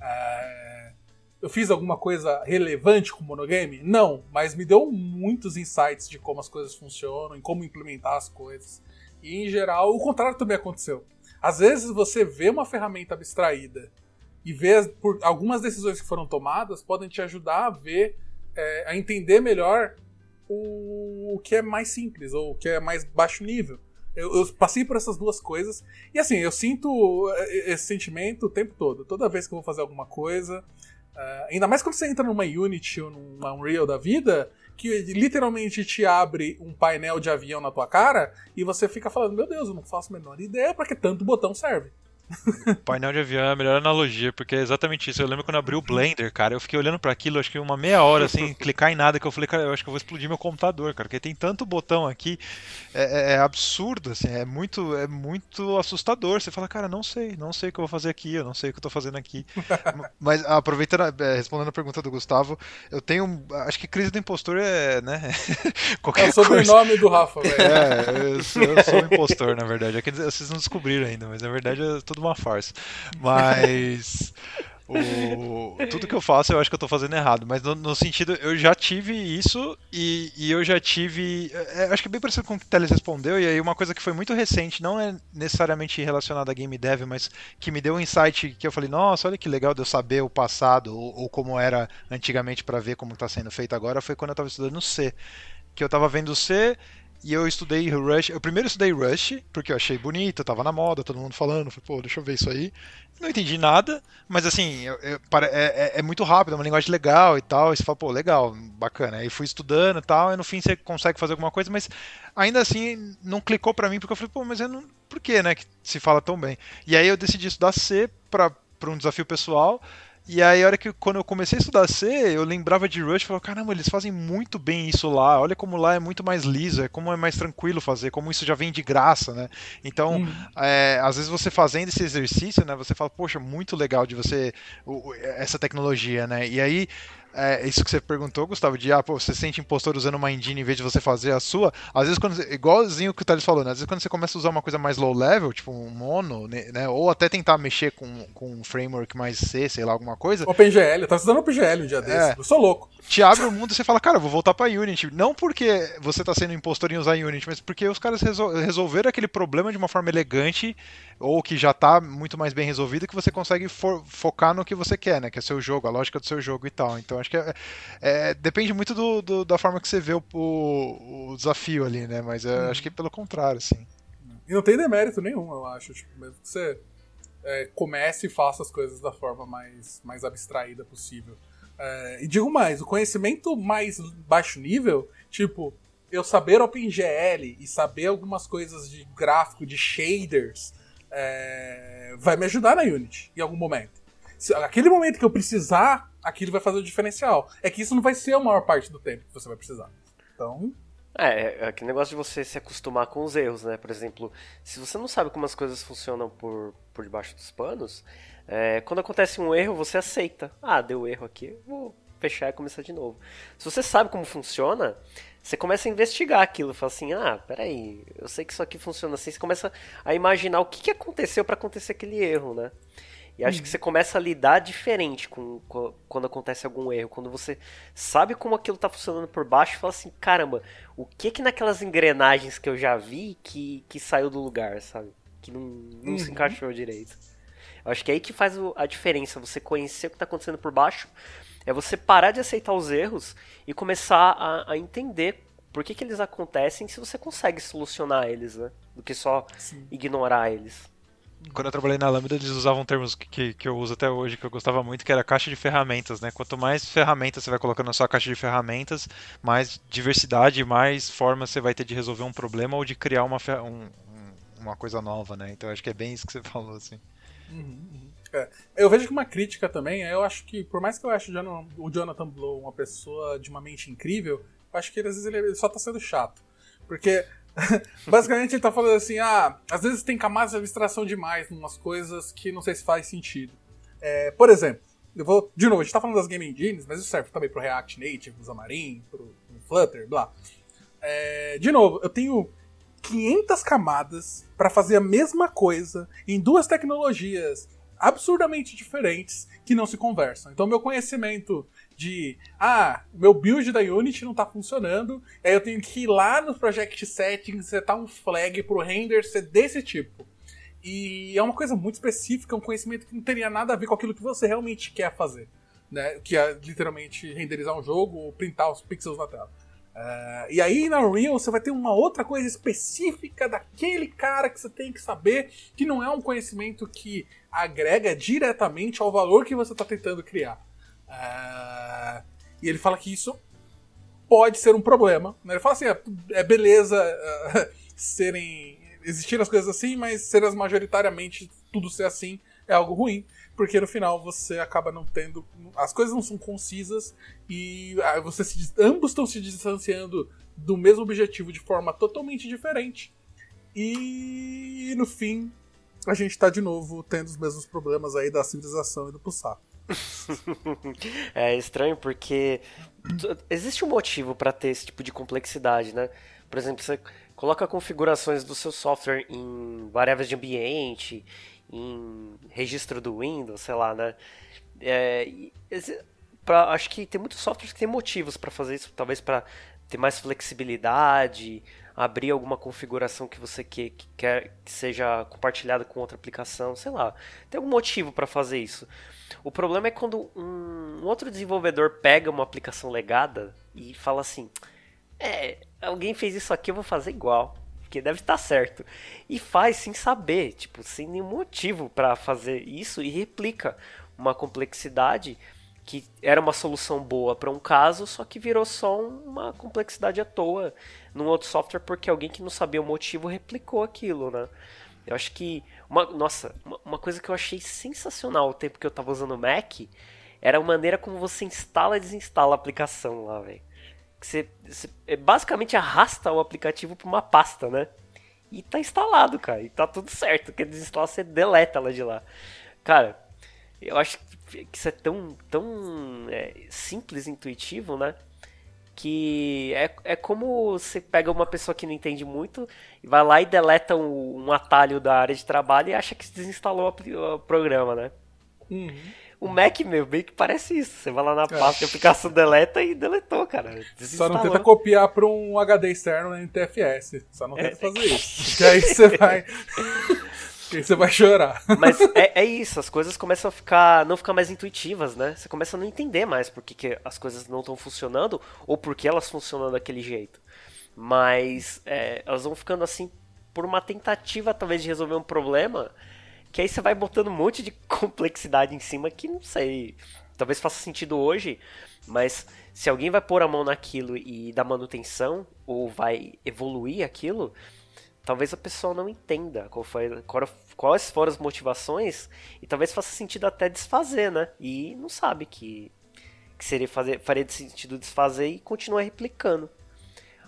É, eu fiz alguma coisa relevante com o monogame? Não, mas me deu muitos insights de como as coisas funcionam, em como implementar as coisas. E em geral, o contrário também aconteceu. Às vezes você vê uma ferramenta abstraída e vê por algumas decisões que foram tomadas podem te ajudar a ver, é, a entender melhor o, o que é mais simples ou o que é mais baixo nível. Eu, eu, passei por essas duas coisas. E assim, eu sinto é, esse sentimento o tempo todo. Toda vez que eu vou fazer alguma coisa. Uh, ainda mais quando você entra numa Unity ou numa Unreal da vida, que literalmente te abre um painel de avião na tua cara e você fica falando: Meu Deus, eu não faço a menor ideia para que tanto botão serve. Painel de avião é a melhor analogia, porque é exatamente isso. Eu lembro quando eu abri o Blender, cara, eu fiquei olhando para aquilo, acho que uma meia hora sem [laughs] clicar em nada, que eu falei, cara, eu acho que eu vou explodir meu computador, cara, porque tem tanto botão aqui, é, é, é absurdo, assim, é muito, é muito assustador. Você fala, cara, não sei, não sei o que eu vou fazer aqui, eu não sei o que eu tô fazendo aqui. [laughs] Mas aproveitando, é, respondendo a pergunta do Gustavo, eu tenho, acho que crise do impostor é, né? [laughs] Qualquer é o sobrenome do Rafa, velho. É, eu sou, eu sou um impostor, na verdade. É que vocês não descobriram ainda, mas na verdade é uma farsa. Mas. O, tudo que eu faço eu acho que eu tô fazendo errado, mas no, no sentido, eu já tive isso e, e eu já tive. É, acho que é bem parecido com o que o Teles respondeu, e aí uma coisa que foi muito recente, não é necessariamente relacionada a game dev, mas que me deu um insight que eu falei, nossa, olha que legal de eu saber o passado ou, ou como era antigamente para ver como tá sendo feito agora, foi quando eu tava estudando C. Que eu tava vendo C e eu estudei Rush. Eu primeiro estudei Rush, porque eu achei bonito, tava na moda, todo mundo falando. Falei, pô, deixa eu ver isso aí. Não entendi nada, mas assim, eu, eu, é, é, é, muito rápido, é uma linguagem legal e tal. E você fala, pô, legal, bacana. Aí fui estudando e tal, e no fim você consegue fazer alguma coisa, mas ainda assim não clicou para mim, porque eu falei, pô, mas eu não. Por que, né, que se fala tão bem? E aí eu decidi estudar C para um desafio pessoal. E aí, a hora que quando eu comecei a estudar C, eu lembrava de Rush e falava, caramba, eles fazem muito bem isso lá. Olha como lá é muito mais liso, é como é mais tranquilo fazer, como isso já vem de graça, né? Então, uhum. é, às vezes você fazendo esse exercício, né, você fala, poxa, muito legal de você essa tecnologia, né? E aí é, isso que você perguntou, Gustavo, de ah, pô, você sente impostor usando uma engine em vez de você fazer a sua. Às vezes, quando igualzinho o que o Thales falou, né? Às vezes, quando você começa a usar uma coisa mais low level, tipo um mono, né? né ou até tentar mexer com, com um framework mais C, sei lá, alguma coisa. OpenGL, eu tava usando OpenGL um dia é, desse. Eu sou louco. Te abre o mundo e você fala, cara, eu vou voltar pra Unity. Não porque você tá sendo impostor em usar Unity, mas porque os caras resol resolveram aquele problema de uma forma elegante ou que já está muito mais bem resolvido que você consegue for, focar no que você quer, né? Que é seu jogo, a lógica do seu jogo e tal. Então acho que é, é depende muito do, do, da forma que você vê o, o, o desafio ali, né? Mas hum. acho que pelo contrário, assim. E não tem demérito nenhum, eu acho. Tipo, mesmo que você é, comece e faça as coisas da forma mais, mais abstraída possível. É, e digo mais, o conhecimento mais baixo nível, tipo, eu saber OpenGL e saber algumas coisas de gráfico, de shaders, é, vai me ajudar na Unity em algum momento. Se, aquele momento que eu precisar, aquilo vai fazer o diferencial. É que isso não vai ser a maior parte do tempo que você vai precisar. Então. É, é aquele negócio de você se acostumar com os erros, né? Por exemplo, se você não sabe como as coisas funcionam por, por debaixo dos panos, é, quando acontece um erro, você aceita. Ah, deu erro aqui, vou fechar e começar de novo. Se você sabe como funciona, você começa a investigar aquilo, fala assim, ah, peraí, eu sei que isso aqui funciona assim, você começa a imaginar o que, que aconteceu para acontecer aquele erro, né? E acho que uhum. você começa a lidar diferente com, com, quando acontece algum erro. Quando você sabe como aquilo tá funcionando por baixo, fala assim, caramba, o que que naquelas engrenagens que eu já vi que, que saiu do lugar, sabe? Que não, não uhum. se encaixou direito. Eu acho que é aí que faz a diferença, você conhecer o que tá acontecendo por baixo é você parar de aceitar os erros e começar a, a entender por que, que eles acontecem se você consegue solucionar eles, né? Do que só Sim. ignorar eles. Quando eu trabalhei na Lambda, eles usavam termos que, que, eu uso até hoje, que eu gostava muito, que era caixa de ferramentas, né? Quanto mais ferramentas você vai colocando na sua caixa de ferramentas, mais diversidade, mais formas você vai ter de resolver um problema ou de criar uma, um, uma coisa nova, né? Então acho que é bem isso que você [laughs] falou, assim. Uhum, É, eu vejo que uma crítica também, eu acho que, por mais que eu ache o Jonathan Blow uma pessoa de uma mente incrível, eu acho que às vezes ele só tá sendo chato. Porque, [laughs] basicamente, ele tá falando assim, ah, às vezes tem camadas de abstração demais em umas coisas que não sei se faz sentido. É, por exemplo, eu vou, de novo, a gente tá falando das Game Engines, mas isso serve também pro React Native, pro Xamarin, pro, pro Flutter, blá. É, de novo, eu tenho 500 camadas para fazer a mesma coisa em duas tecnologias absurdamente diferentes que não se conversam. Então, meu conhecimento de ah, meu build da Unity não tá funcionando, aí eu tenho que ir lá no Project Settings, setar um flag pro render ser desse tipo. E é uma coisa muito específica, um conhecimento que não teria nada a ver com aquilo que você realmente quer fazer. Né? Que é literalmente renderizar um jogo ou printar os pixels na tela. Uh, e aí na Unreal você vai ter uma outra coisa específica daquele cara que você tem que saber, que não é um conhecimento que agrega diretamente ao valor que você está tentando criar. Uh, e ele fala que isso pode ser um problema. Né? Ele fala assim: é, é beleza uh, [laughs] serem existir as coisas assim, mas ser as majoritariamente tudo ser assim é algo ruim, porque no final você acaba não tendo. As coisas não são concisas e ah, você se, ambos estão se distanciando do mesmo objetivo de forma totalmente diferente. E no fim, a gente está de novo tendo os mesmos problemas aí da civilização e do pulsar. é estranho porque existe um motivo para ter esse tipo de complexidade, né? Por exemplo, você coloca configurações do seu software em variáveis de ambiente, em registro do Windows, sei lá, né? É, pra, acho que tem muitos softwares que tem motivos para fazer isso, talvez para ter mais flexibilidade, abrir alguma configuração que você quer que, quer que seja compartilhada com outra aplicação, sei lá. Tem algum motivo para fazer isso. O problema é quando um, um outro desenvolvedor pega uma aplicação legada e fala assim: é, alguém fez isso aqui, eu vou fazer igual. Porque deve estar certo. E faz sem saber, tipo, sem nenhum motivo para fazer isso e replica uma complexidade que era uma solução boa para um caso, só que virou só uma complexidade à toa num outro software porque alguém que não sabia o motivo replicou aquilo, né? Eu acho que uma, nossa, uma, uma coisa que eu achei sensacional o tempo que eu estava usando o Mac era a maneira como você instala e desinstala a aplicação lá, velho. Você, você é, basicamente arrasta o aplicativo para uma pasta, né? E tá instalado, cara. E tá tudo certo. Quer desinstalar, você deleta ela de lá. Cara, eu acho que isso é tão, tão é, simples e intuitivo, né? Que é, é como você pega uma pessoa que não entende muito e vai lá e deleta um, um atalho da área de trabalho e acha que desinstalou o programa, né? Uhum. O Mac, meu, bem que parece isso. Você vai lá na pasta de aplicação deleta e deletou, cara. Só não tenta copiar para um HD externo na NTFS. Só não tenta é. fazer isso. Porque aí você vai. [laughs] aí você vai chorar. Mas [laughs] é, é, isso, as coisas começam a ficar. não ficar mais intuitivas, né? Você começa a não entender mais por que, que as coisas não estão funcionando ou por que elas funcionam daquele jeito. Mas é, elas vão ficando assim por uma tentativa, talvez, de resolver um problema que aí você vai botando um monte de [laughs] complexidade em cima que não sei. Talvez faça sentido hoje, mas se alguém vai pôr a mão naquilo e dar manutenção, ou vai evoluir aquilo, talvez a pessoa não entenda qual foi, quais foram as motivações, e talvez faça sentido até desfazer, né? E não sabe que, que seria fazer, faria sentido desfazer e continuar replicando.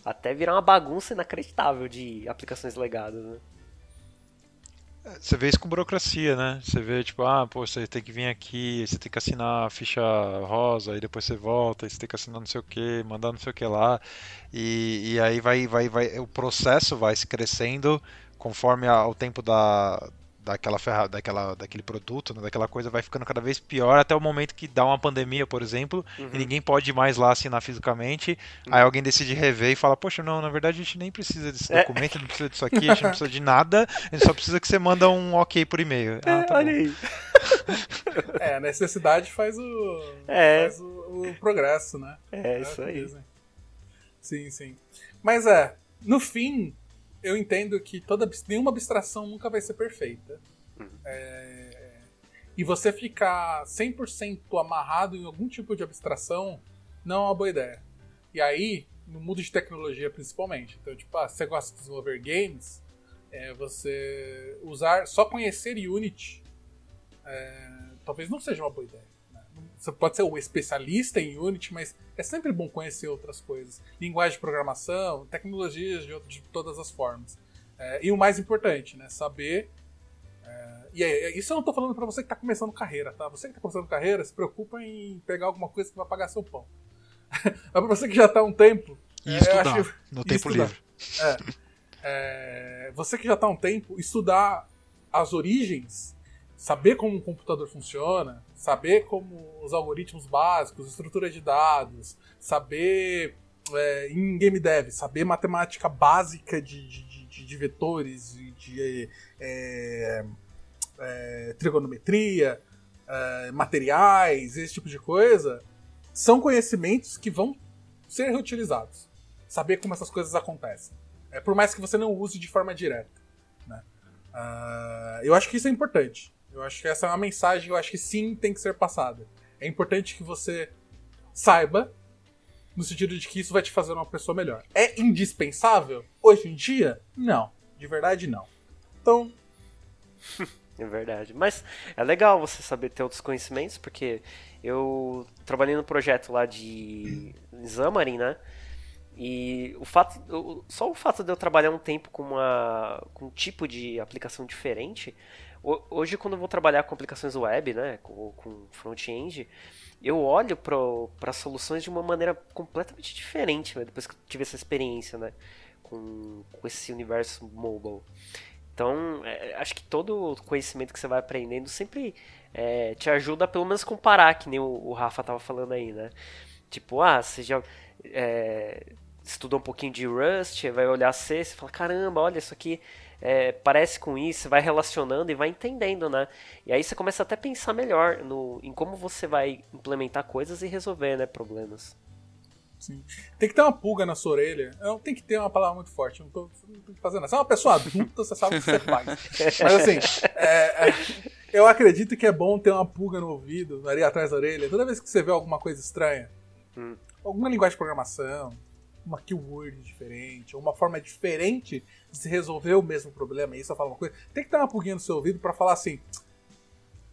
Até virar uma bagunça inacreditável de aplicações legadas, né? Você vê isso com burocracia, né? Você vê, tipo, ah, pô, você tem que vir aqui, você tem que assinar a ficha rosa, aí depois você volta, aí você tem que assinar não sei o que, mandar não sei o que lá. E, e aí vai, vai, vai, o processo vai se crescendo conforme a, o tempo da, daquela ferra, daquela, daquele produto, né, daquela coisa vai ficando cada vez pior até o momento que dá uma pandemia, por exemplo, uhum. e ninguém pode ir mais lá assinar fisicamente. Uhum. Aí alguém decide rever e fala: Poxa, não, na verdade a gente nem precisa desse é. documento, não precisa disso aqui, a gente não precisa de nada, a gente só precisa que você manda um ok por e-mail. Ah, é, tá olha aí. É, a necessidade faz o, é. faz o, o progresso, né? É, é isso aí. Sim, sim. Mas é, no fim, eu entendo que toda nenhuma abstração nunca vai ser perfeita. Uhum. É, e você ficar 100% amarrado em algum tipo de abstração não é uma boa ideia. E aí, no mundo de tecnologia principalmente, então, tipo, ah, você gosta de desenvolver games, é, você usar, só conhecer Unity é, talvez não seja uma boa ideia. Você pode ser um especialista em Unity, mas é sempre bom conhecer outras coisas. Linguagem de programação, tecnologias de, de todas as formas. É, e o mais importante, né? Saber. É, e é, isso eu não estou falando para você que está começando carreira, tá? Você que está começando carreira, se preocupa em pegar alguma coisa que vai pagar seu pão. [laughs] Mas para você que já está há um tempo. E estudar, acho, no tempo estudar. livre. É, é, você que já está há um tempo, estudar as origens saber como um computador funciona, saber como os algoritmos básicos, estrutura de dados, saber é, em game dev, saber matemática básica de, de, de, de vetores, de, de é, é, trigonometria, é, materiais, esse tipo de coisa, são conhecimentos que vão ser reutilizados. Saber como essas coisas acontecem. É, por mais que você não use de forma direta. Né? Uh, eu acho que isso é importante. Eu acho que essa é uma mensagem que eu acho que sim tem que ser passada. É importante que você saiba, no sentido de que isso vai te fazer uma pessoa melhor. É indispensável? Hoje em dia? Não. De verdade, não. Então. [laughs] É verdade. Mas é legal você saber ter outros conhecimentos, porque eu trabalhei no projeto lá de Xamarin, né? E o fato, só o fato de eu trabalhar um tempo com, uma, com um tipo de aplicação diferente, hoje quando eu vou trabalhar com aplicações web, né, com, com front-end, eu olho para soluções de uma maneira completamente diferente, né, depois que eu tive essa experiência, né, com, com esse universo mobile. Então, é, acho que todo conhecimento que você vai aprendendo sempre é, te ajuda a pelo menos comparar, que nem o, o Rafa tava falando aí, né? Tipo, ah, você já é, estudou um pouquinho de Rust, vai olhar C, você fala, caramba, olha, isso aqui é, parece com isso, vai relacionando e vai entendendo, né? E aí você começa até a pensar melhor no, em como você vai implementar coisas e resolver, né, problemas. Sim. Tem que ter uma pulga na sua orelha. Não tem que ter uma palavra muito forte. Não tô, não tô fazendo. Você é uma pessoa adulta, [laughs] você sabe o que você faz. [laughs] Mas assim, é, é, eu acredito que é bom ter uma pulga no ouvido, ali atrás da orelha, toda vez que você vê alguma coisa estranha. Hum. Alguma linguagem de programação, uma keyword diferente, ou uma forma diferente de se resolver o mesmo problema. Isso eu falo uma coisa. Tem que ter uma pulguinha no seu ouvido para falar assim: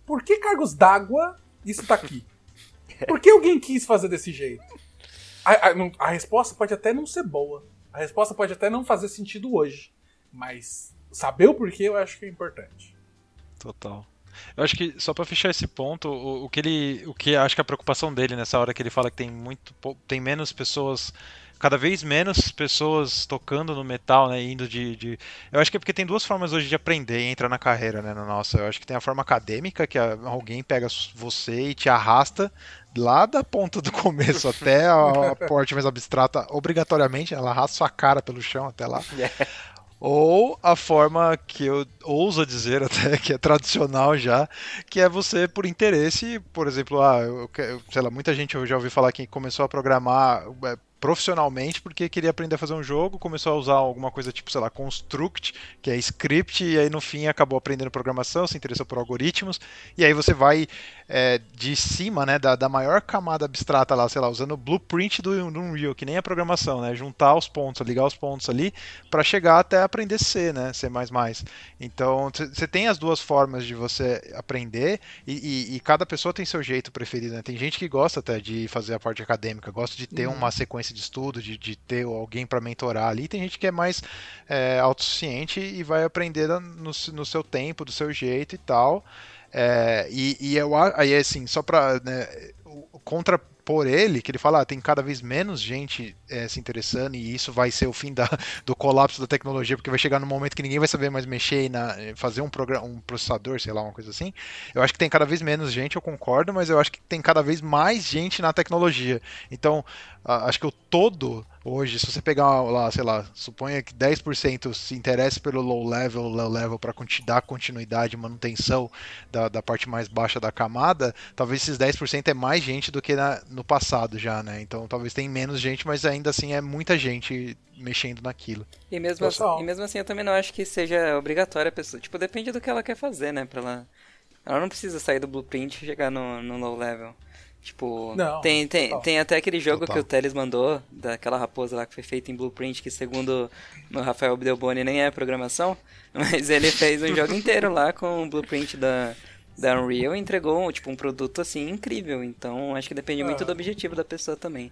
por que cargos d'água isso tá aqui? Por que alguém quis fazer desse jeito? A, a, a, resposta pode até não ser boa. A resposta pode até não fazer sentido hoje. Mas saber o porquê eu acho que é importante. Total. Eu acho que só para fechar esse ponto, o, o, que ele, o que acho que a preocupação dele nessa hora que ele fala que tem muito, tem menos pessoas cada vez menos pessoas tocando no metal, né? Indo de, de, Eu acho que é porque tem duas formas hoje de aprender e entrar na carreira, né? No nosso. Eu acho que tem a forma acadêmica, que alguém pega você e te arrasta lá da ponta do começo [laughs] até a, a parte mais abstrata, obrigatoriamente, ela arrasta sua cara pelo chão até lá. [laughs] Ou a forma que eu ouso dizer até, [laughs] que é tradicional já, que é você por interesse, por exemplo, ah, eu, sei lá, muita gente eu já ouvi falar que começou a programar é, profissionalmente porque queria aprender a fazer um jogo, começou a usar alguma coisa tipo, sei lá, construct, que é script, e aí no fim acabou aprendendo programação, se interessou por algoritmos, e aí você vai é, de cima, né, da, da maior camada abstrata lá, sei lá, usando o blueprint do, do Unreal, que nem a programação, né, juntar os pontos, ligar os pontos ali, para chegar até aprender C, né, C++. Então, você tem as duas formas de você aprender, e, e, e, cada pessoa tem seu jeito preferido, né, tem gente que gosta até de fazer a parte acadêmica, gosta de ter uhum. uma sequência de estudo, de, de ter alguém para mentorar ali. Tem gente que é mais é, autossuficiente e vai aprender no, no seu tempo, do seu jeito e tal. É, e, e eu aí assim, só para né, contra por ele, que ele fala, ah, tem cada vez menos gente é, se interessando e isso vai ser o fim da, [laughs] do colapso da tecnologia, porque vai chegar no momento que ninguém vai saber mais mexer na, fazer um, programa, um processador, sei lá, uma coisa assim. Eu acho que tem cada vez menos gente, eu concordo, mas eu acho que tem cada vez mais gente na tecnologia. Então, acho que o todo hoje, se você pegar lá, sei lá, suponha que 10% se interesse pelo low level, low level para dar continuidade e manutenção da, da parte mais baixa da camada, talvez esses 10% é mais gente do que na, no passado já, né? Então talvez tenha menos gente, mas ainda assim é muita gente mexendo naquilo. E mesmo, assim, e mesmo assim eu também não acho que seja obrigatória a pessoa. Tipo, depende do que ela quer fazer, né? Pra ela, ela não precisa sair do blueprint e chegar no, no low level. Tipo, não, tem, tem, tem até aquele jogo total. que o Teles mandou, daquela raposa lá que foi feita em Blueprint, que segundo o Rafael Delboni nem é programação, [laughs] mas ele fez um jogo inteiro lá com o Blueprint da, da Unreal e entregou tipo, um produto assim incrível. Então acho que depende muito do objetivo da pessoa também.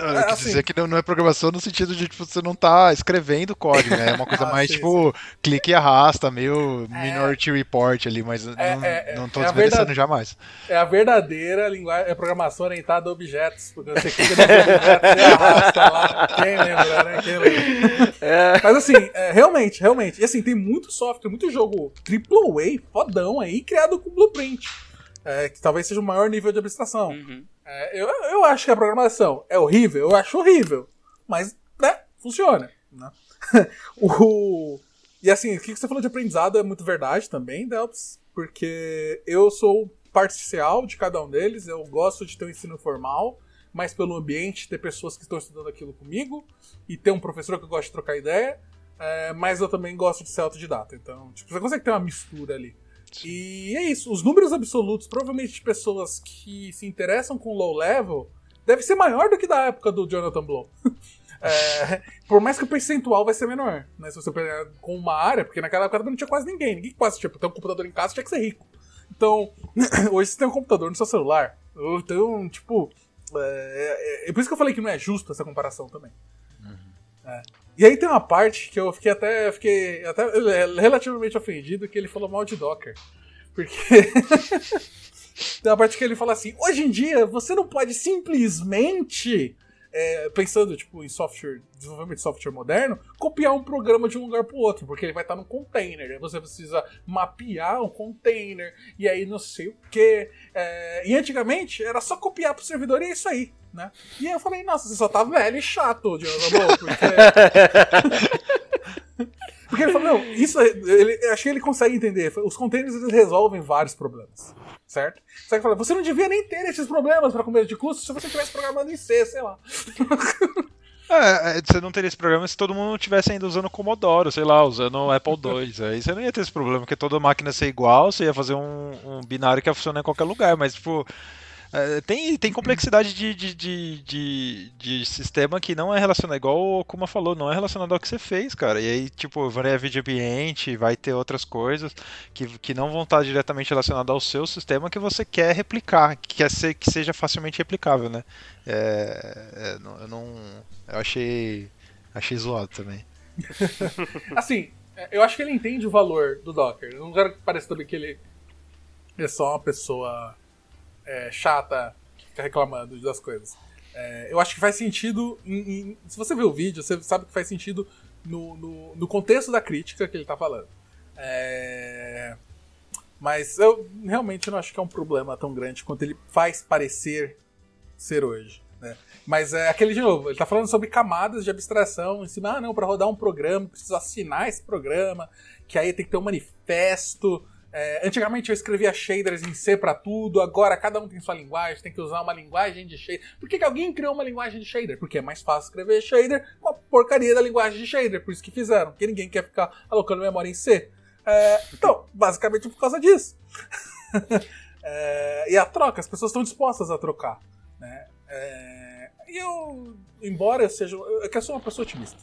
Eu quis assim, dizer que não é programação no sentido de tipo, você não tá escrevendo código, né? É uma [laughs] coisa ah, mais sim, tipo, sim. clique e arrasta, meio é, Minority Report ali, mas é, não, é, não tô é desmerecendo jamais. É a verdadeira linguagem, é programação orientada a objetos, porque você clica nos objetos e arrasta lá. Quem lembra, né? Quem lembra? É. Mas assim, é, realmente, realmente. E assim, tem muito software, muito jogo AAA, fodão aí, criado com Blueprint. É, que talvez seja o maior nível de abstração. Uhum. É, eu, eu acho que a programação é horrível, eu acho horrível. Mas, né, funciona. Né? [laughs] o, e assim, o que você falou de aprendizado é muito verdade também, Delps, porque eu sou parcial de cada um deles, eu gosto de ter um ensino formal, mas pelo ambiente, ter pessoas que estão estudando aquilo comigo, e ter um professor que eu gosto de trocar ideia, é, mas eu também gosto de ser autodidata. Então, tipo, você consegue ter uma mistura ali. E é isso. Os números absolutos, provavelmente de pessoas que se interessam com low level, deve ser maior do que da época do Jonathan Blow. [laughs] é, por mais que o percentual vai ser menor, né? Se você pegar com uma área, porque naquela época não tinha quase ninguém. Ninguém quase tipo, ter um computador em casa tinha que ser rico. Então, [clears throat] hoje você tem um computador no seu celular. Então, tipo. É, é, é por isso que eu falei que não é justo essa comparação também. Uhum. É. E aí tem uma parte que eu fiquei até, fiquei até relativamente ofendido que ele falou mal de Docker. Porque [laughs] tem uma parte que ele fala assim: hoje em dia você não pode simplesmente é, pensando tipo em software, desenvolvimento de software moderno, copiar um programa de um lugar para o outro, porque ele vai estar no container. Aí você precisa mapear um container e aí não sei o que. É, e antigamente era só copiar para o servidor e é isso aí né? E aí eu falei, nossa, você só tá velho e chato, Diogo, porque... [laughs] porque ele falou, não, isso, ele, achei que ele consegue entender, os containers eles resolvem vários problemas, certo? Só que fala, você não devia nem ter esses problemas para comer de custo se você tivesse programado em C, sei lá. [laughs] É, é, você não teria esse problema se todo mundo estivesse ainda usando Commodore, sei lá, usando Apple [laughs] II. Aí você não ia ter esse problema, porque toda máquina ia ser igual, você ia fazer um, um binário que ia funcionar em qualquer lugar, mas tipo é, tem, tem complexidade de, de, de, de, de sistema que não é relacionado, igual o Kuma falou, não é relacionado ao que você fez, cara. E aí, tipo, vai vídeo ambiente, vai ter outras coisas que, que não vão estar diretamente relacionadas ao seu sistema que você quer replicar, que quer ser, que seja facilmente replicável, né? É, é, eu não. Eu achei. Achei zoado também. [laughs] assim, eu acho que ele entende o valor do Docker. Eu não quero que pareça também que ele é só uma pessoa é, chata que fica reclamando das coisas. É, eu acho que faz sentido. Em, em, se você ver o vídeo, você sabe que faz sentido no, no, no contexto da crítica que ele está falando. É, mas eu realmente não acho que é um problema tão grande quanto ele faz parecer ser hoje. Né? Mas é aquele de novo, ele está falando sobre camadas de abstração, em cima, ah, não, para rodar um programa, preciso assinar esse programa, que aí tem que ter um manifesto é, antigamente eu escrevia shaders em C para tudo, agora cada um tem sua linguagem, tem que usar uma linguagem de shader. Por que, que alguém criou uma linguagem de shader? Porque é mais fácil escrever shader com a porcaria da linguagem de shader, por isso que fizeram, porque ninguém quer ficar alocando memória em C. É, então, basicamente por causa disso. [laughs] é, e a troca, as pessoas estão dispostas a trocar. Né? É, e eu, embora eu seja. Eu, eu sou uma pessoa otimista.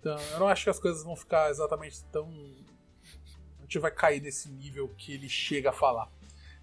Então, eu não acho que as coisas vão ficar exatamente tão gente vai cair nesse nível que ele chega a falar.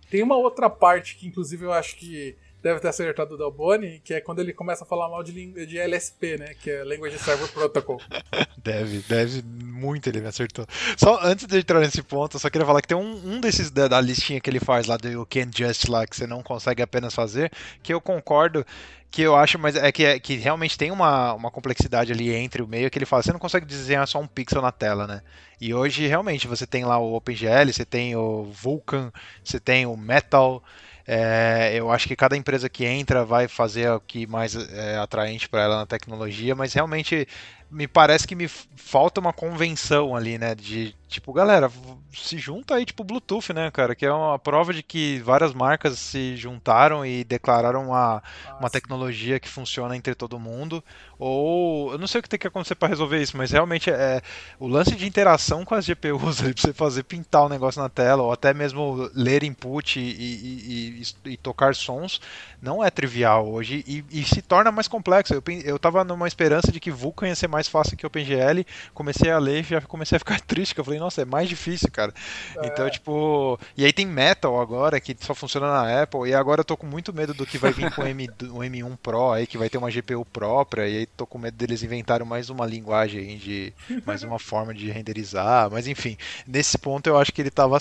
Tem uma outra parte que, inclusive, eu acho que deve ter acertado o Del Boni, que é quando ele começa a falar mal de, de LSP, né? Que é Language Server Protocol. [laughs] deve, deve muito ele me acertou. Só antes de entrar nesse ponto, eu só queria falar que tem um, um desses da, da listinha que ele faz lá do You Can't Just lá, que você não consegue apenas fazer, que eu concordo que eu acho, mas é que, é que realmente tem uma, uma complexidade ali entre o meio que ele fala, você não consegue desenhar só um pixel na tela, né? E hoje realmente você tem lá o OpenGL, você tem o Vulkan, você tem o Metal. É, eu acho que cada empresa que entra vai fazer o que mais é atraente para ela na tecnologia, mas realmente me parece que me falta uma convenção ali, né? De tipo, galera, se junta aí, tipo, Bluetooth, né, cara? Que é uma prova de que várias marcas se juntaram e declararam uma, uma tecnologia que funciona entre todo mundo. Ou eu não sei o que tem que acontecer para resolver isso, mas realmente é o lance de interação com as GPUs ali, [laughs] pra você fazer pintar o um negócio na tela, ou até mesmo ler input e, e, e, e tocar sons, não é trivial hoje e, se torna mais complexo. Eu, eu tava numa esperança de que Vulkan ia ser mais fácil que o OpenGL, comecei a ler e já comecei a ficar [laughs] triste, que eu falei, nossa, é mais difícil, cara. É. Então, tipo. E aí tem Metal agora, que só funciona na Apple. E agora eu tô com muito medo do que vai vir com o, M, [laughs] o M1 Pro aí, que vai ter uma GPU própria. E aí tô com medo deles inventarem mais uma linguagem de. mais uma [laughs] forma de renderizar. Mas enfim, nesse ponto eu acho que ele tava.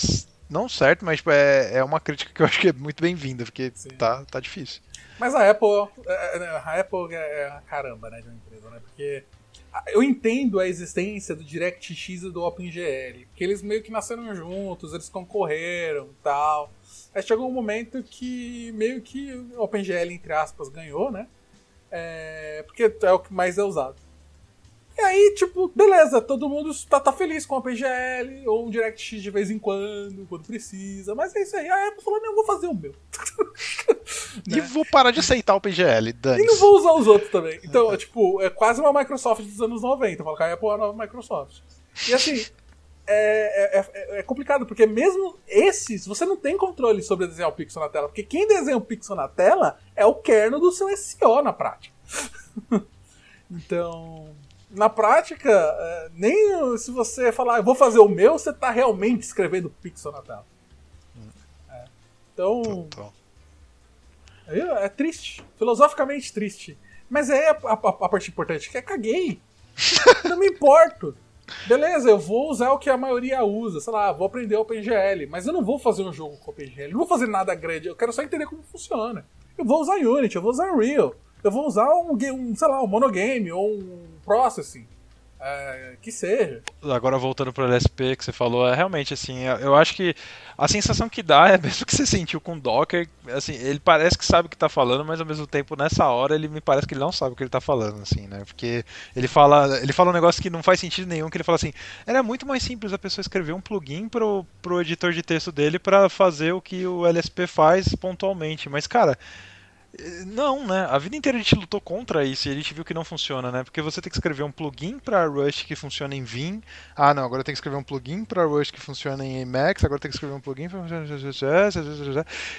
Não certo, mas tipo, é, é uma crítica que eu acho que é muito bem-vinda, porque tá, tá difícil. Mas a Apple, é, é, a Apple é a caramba, né, de uma empresa, né? Porque eu entendo a existência do DirectX e do OpenGL, porque eles meio que nasceram juntos, eles concorreram tal. Aí chegou um momento que meio que o OpenGL, entre aspas, ganhou, né? É, porque é o que mais é usado. E aí, tipo, beleza, todo mundo tá, tá feliz com o OpenGL, ou um DirectX de vez em quando, quando precisa, mas é isso aí. A Apple falou, não, eu vou fazer o meu. [laughs] né? E vou parar de aceitar o OpenGL, dane E não vou usar os outros também. Então, é, tipo, é quase uma Microsoft dos anos 90, falar que a Apple é a nova Microsoft. E assim, é, é, é, é, complicado, porque mesmo esses, você não tem controle sobre desenhar o pixel na tela, porque quem desenha o pixel na tela é o kernel do seu SEO na prática. [laughs] então, na prática, é, nem se você falar, eu vou fazer o meu, você está realmente escrevendo pixel na tela. É. Então. É, é, triste. Filosoficamente triste. Mas é a, a, a parte importante, que é caguei. [laughs] não me importo. Beleza, eu vou usar o que a maioria usa, sei lá, vou aprender OpenGL, mas eu não vou fazer um jogo com OpenGL, não vou fazer nada grande, eu quero só entender como funciona. Eu vou usar Unity, eu vou usar Unreal, eu vou usar um, um sei lá, um monogame ou um processing. É, que seja. Agora voltando para o LSP que você falou, é realmente assim, eu acho que a sensação que dá é [laughs] mesmo que você sentiu com o Docker, assim, ele parece que sabe o que está falando, mas ao mesmo tempo nessa hora ele me parece que ele não sabe o que ele está falando, assim, né? Porque ele fala, ele fala um negócio que não faz sentido nenhum, que ele fala assim, era muito mais simples a pessoa escrever um plugin pro, pro editor de texto dele para fazer o que o LSP faz pontualmente, mas cara, não, né? A vida inteira a gente lutou contra isso e a gente viu que não funciona, né? Porque você tem que escrever um plugin para Rust que funciona em Vim. Ah, não, agora tem que escrever um plugin para Rust que funciona em Emacs, agora tem que escrever um plugin para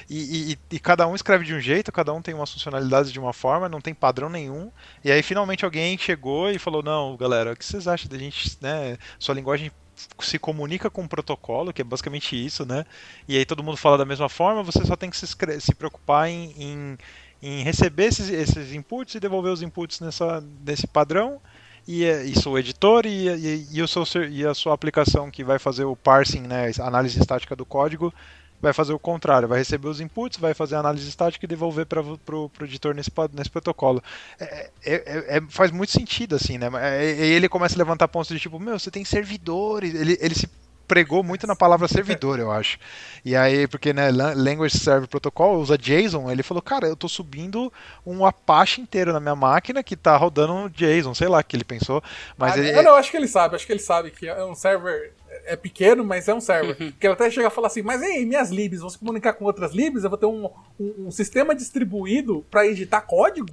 e, e, e cada um escreve de um jeito, cada um tem umas funcionalidades de uma forma, não tem padrão nenhum. E aí finalmente alguém chegou e falou: "Não, galera, o que vocês acham da gente, né, sua linguagem se comunica com um protocolo, que é basicamente isso, né? E aí todo mundo fala da mesma forma, você só tem que se, se preocupar em, em em receber esses, esses inputs e devolver os inputs nessa, nesse padrão e, isso o editor e, e, e, o seu, e a sua aplicação que vai fazer o parsing, né, análise estática do código, vai fazer o contrário, vai receber os inputs, vai fazer a análise estática e devolver para o editor nesse, nesse protocolo. É, é, é, é, faz muito sentido, assim, né? E ele começa a levantar pontos de tipo, meu, você tem servidores, ele, ele se pregou muito na palavra servidor, eu acho. E aí, porque né, Language Server Protocol usa JSON, ele falou, cara, eu tô subindo um Apache inteiro na minha máquina que tá rodando um JSON, sei lá o que ele pensou. Mas ah, ele... Eu não, acho que ele sabe, acho que ele sabe que é um server é pequeno, mas é um server. que ele até chega a falar assim, mas ei, minhas libs, vão se comunicar com outras libs? Eu vou ter um, um, um sistema distribuído para editar código?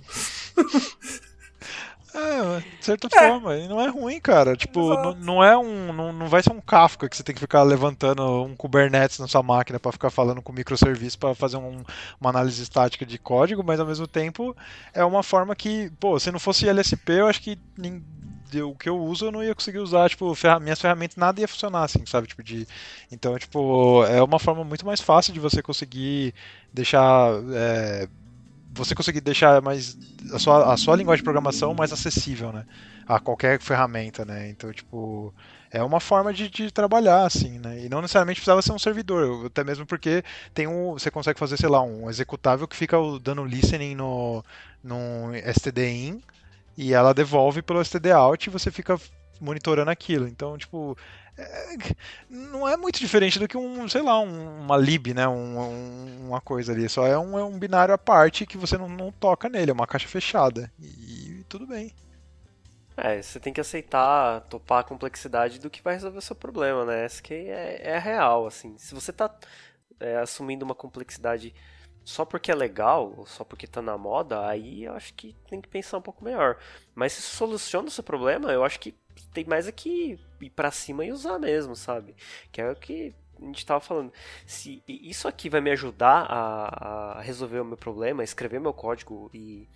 [laughs] É, de certa é. forma, e não é ruim, cara. Tipo, não, não, é um. Não, não vai ser um Kafka que você tem que ficar levantando um Kubernetes na sua máquina para ficar falando com microserviço para fazer um, uma análise estática de código, mas ao mesmo tempo é uma forma que, pô, se não fosse LSP, eu acho que o que eu uso eu não ia conseguir usar, tipo, ferra minhas ferramentas nada ia funcionar assim, sabe? Tipo, de... Então, tipo, é uma forma muito mais fácil de você conseguir deixar. É você conseguir deixar mais a sua, a sua linguagem de programação mais acessível, né? A qualquer ferramenta, né? Então, tipo, é uma forma de, de trabalhar, assim, né? E não necessariamente precisava ser um servidor, até mesmo porque tem um, você consegue fazer, sei lá, um executável que fica dando listening no, no std-in e ela devolve pelo std-out e você fica monitorando aquilo. Então, tipo, não é muito diferente do que um, sei lá, um, uma lib, né? Um, uma coisa ali. Só é um, é um binário à parte que você não, não toca nele, é uma caixa fechada. E, e tudo bem. É, você tem que aceitar, topar a complexidade do que vai resolver o seu problema, né? Essa que é, é real, assim. Se você tá é, assumindo uma complexidade só porque é legal, ou só porque tá na moda, aí eu acho que tem que pensar um pouco melhor. Mas se soluciona o seu problema, eu acho que tem mais aqui ir para cima e usar mesmo, sabe? Que é o que a gente estava falando. Se isso aqui vai me ajudar a, a resolver o meu problema, escrever meu código e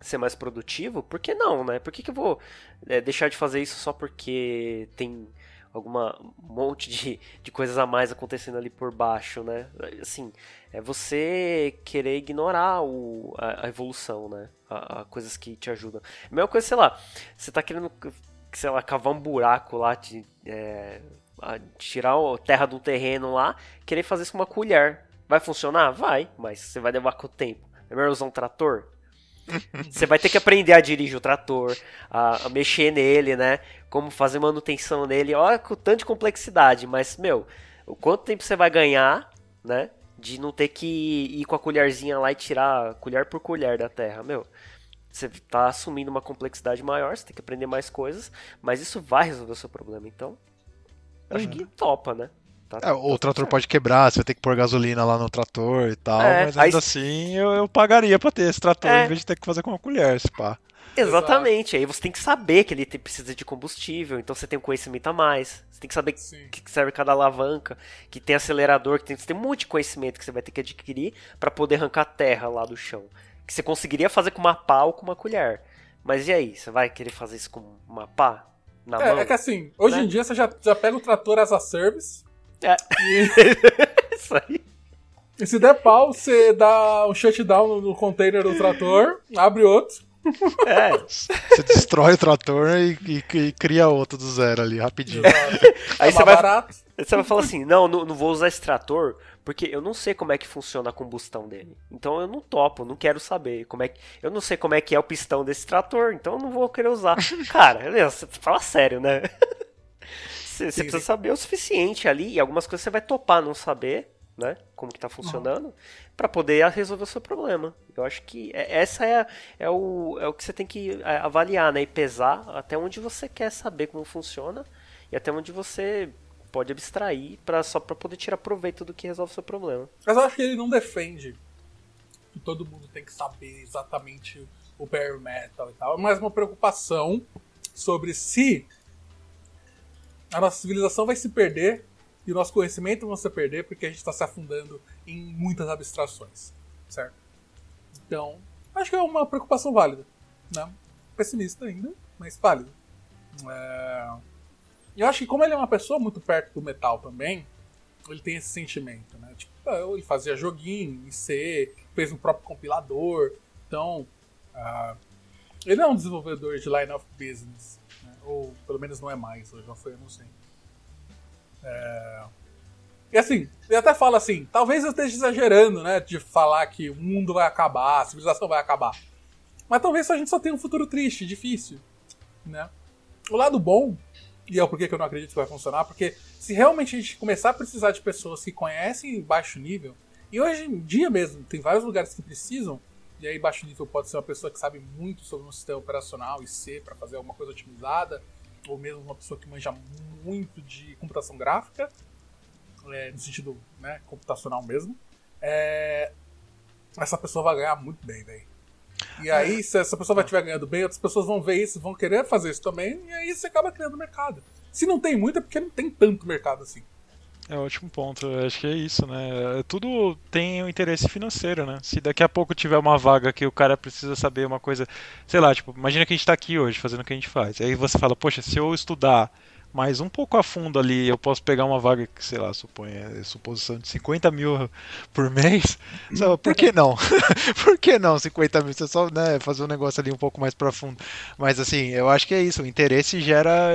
ser mais produtivo, por que não, né? Por que, que eu vou é, deixar de fazer isso só porque tem alguma monte de, de coisas a mais acontecendo ali por baixo, né? Assim, é você querer ignorar o, a, a evolução, né? A, a, coisas que te ajudam. A mesma coisa, sei lá, você tá querendo, sei lá, cavar um buraco lá, de, é, tirar a terra do terreno lá, querer fazer isso com uma colher. Vai funcionar? Vai, mas você vai levar quanto tempo? É melhor usar um trator? [laughs] Você vai ter que aprender a dirigir o trator, a, a, mexer nele, né? Como fazer manutenção nele. Olha com tanta complexidade, mas, meu, o quanto tempo você vai ganhar, né? De não ter que ir com a colherzinha lá e tirar colher por colher da terra, meu. Você está assumindo uma complexidade maior, você tem que aprender mais coisas, mas isso vai resolver o seu problema. Então, acho uhum. que topa, né? Tá, é, o tá trator certo. pode quebrar, você vai ter que pôr gasolina lá no trator e tal, é, mas ainda aí... assim eu, eu, pagaria pra ter esse trator é. em vez de ter que fazer com uma colher, se pá. Exatamente, aí você tem que saber que ele precisa de combustível, então você tem um conhecimento a mais. Você tem que saber Sim. que serve cada alavanca, que tem acelerador, que tem, você tem um monte de conhecimento que você vai ter que adquirir para poder arrancar terra lá do chão. Que você conseguiria fazer com uma pá ou com uma colher. Mas e aí, você vai querer fazer isso com uma pá? Na é, mão? é que assim, hoje né? em dia você já, já pega o trator as a service, é. E... [laughs] Isso aí. E se der pau, você dá um shutdown no container do trator, abre outro. É. [laughs] Você destrói o trator e, e, e cria outro do zero ali, rapidinho. Aí é você vai, barato. Você vai falar assim: não, não, não vou usar esse trator porque eu não sei como é que funciona a combustão dele. Então eu não topo, não quero saber como é que. Eu não sei como é que é o pistão desse trator, então eu não vou querer usar. [laughs] Cara, você fala sério, né? [laughs] Você precisa saber o suficiente ali, e algumas coisas você vai topar não saber, né? Como que tá funcionando, para poder resolver o seu problema. Eu acho que é, essa é, é, o, é o que você tem que é, avaliar, né? E pesar até onde você quer saber como funciona e até onde você pode abstrair para só para poder tirar proveito do que resolve o seu problema. Mas eu acho que ele não defende que todo mundo tem que saber exatamente o bare metal e tal. É mais uma preocupação sobre se a nossa civilização vai se perder e o nosso conhecimento vai se perder porque a gente está se afundando em muitas abstrações, certo? Então, acho que é uma preocupação válida, né? Pessimista ainda, mas válida. É... Eu acho que como ele é uma pessoa muito perto do metal também, ele tem esse sentimento, né? Tipo, ele fazia joguinho em C, fez um próprio compilador, então uh... ele é um desenvolvedor de line of business, ou pelo menos não é mais, ou já foi, eu não sei. É... E assim, ele até fala assim, talvez eu esteja exagerando, né? De falar que o mundo vai acabar, a civilização vai acabar. Mas talvez a gente só tenha um futuro triste, difícil. Né? O lado bom, e é o porquê que eu não acredito que vai funcionar, porque se realmente a gente começar a precisar de pessoas que conhecem baixo nível, e hoje em dia mesmo, tem vários lugares que precisam, e aí, baixo nível pode ser uma pessoa que sabe muito sobre um sistema operacional e C para fazer alguma coisa otimizada, ou mesmo uma pessoa que manja muito de computação gráfica, é, no sentido né, computacional mesmo. É, essa pessoa vai ganhar muito bem, velho. E aí, se essa pessoa vai estiver ganhando bem, outras pessoas vão ver isso, vão querer fazer isso também, e aí você acaba criando mercado. Se não tem muito, é porque não tem tanto mercado assim. É um ótimo ponto. Eu acho que é isso, né? Tudo tem um interesse financeiro, né? Se daqui a pouco tiver uma vaga que o cara precisa saber uma coisa, sei lá, tipo, imagina que a gente está aqui hoje fazendo o que a gente faz. Aí você fala, poxa, se eu estudar mas um pouco a fundo ali eu posso pegar uma vaga que, sei lá, supõe, é, suposição de 50 mil por mês. por que não? [laughs] por que não 50 mil? Você só né, fazer um negócio ali um pouco mais profundo. Mas assim, eu acho que é isso. O interesse gera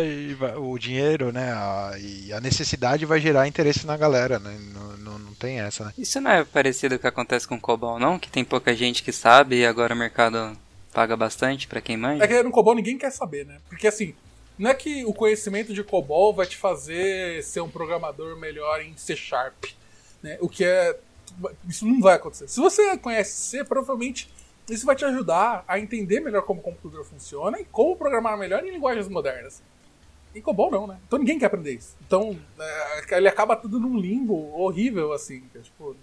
o dinheiro, né? A, e a necessidade vai gerar interesse na galera, né? Não, não, não tem essa, né? Isso não é parecido com o que acontece com o Cobol, não? Que tem pouca gente que sabe e agora o mercado paga bastante para quem manja? É que no Cobol ninguém quer saber, né? Porque assim, não é que o conhecimento de COBOL vai te fazer ser um programador melhor em C Sharp. Né? O que é. Isso não vai acontecer. Se você conhece C, provavelmente isso vai te ajudar a entender melhor como o computador funciona e como programar melhor em linguagens modernas. E COBOL não, né? Então ninguém quer aprender isso. Então é, ele acaba tudo num limbo horrível, assim. É, tipo,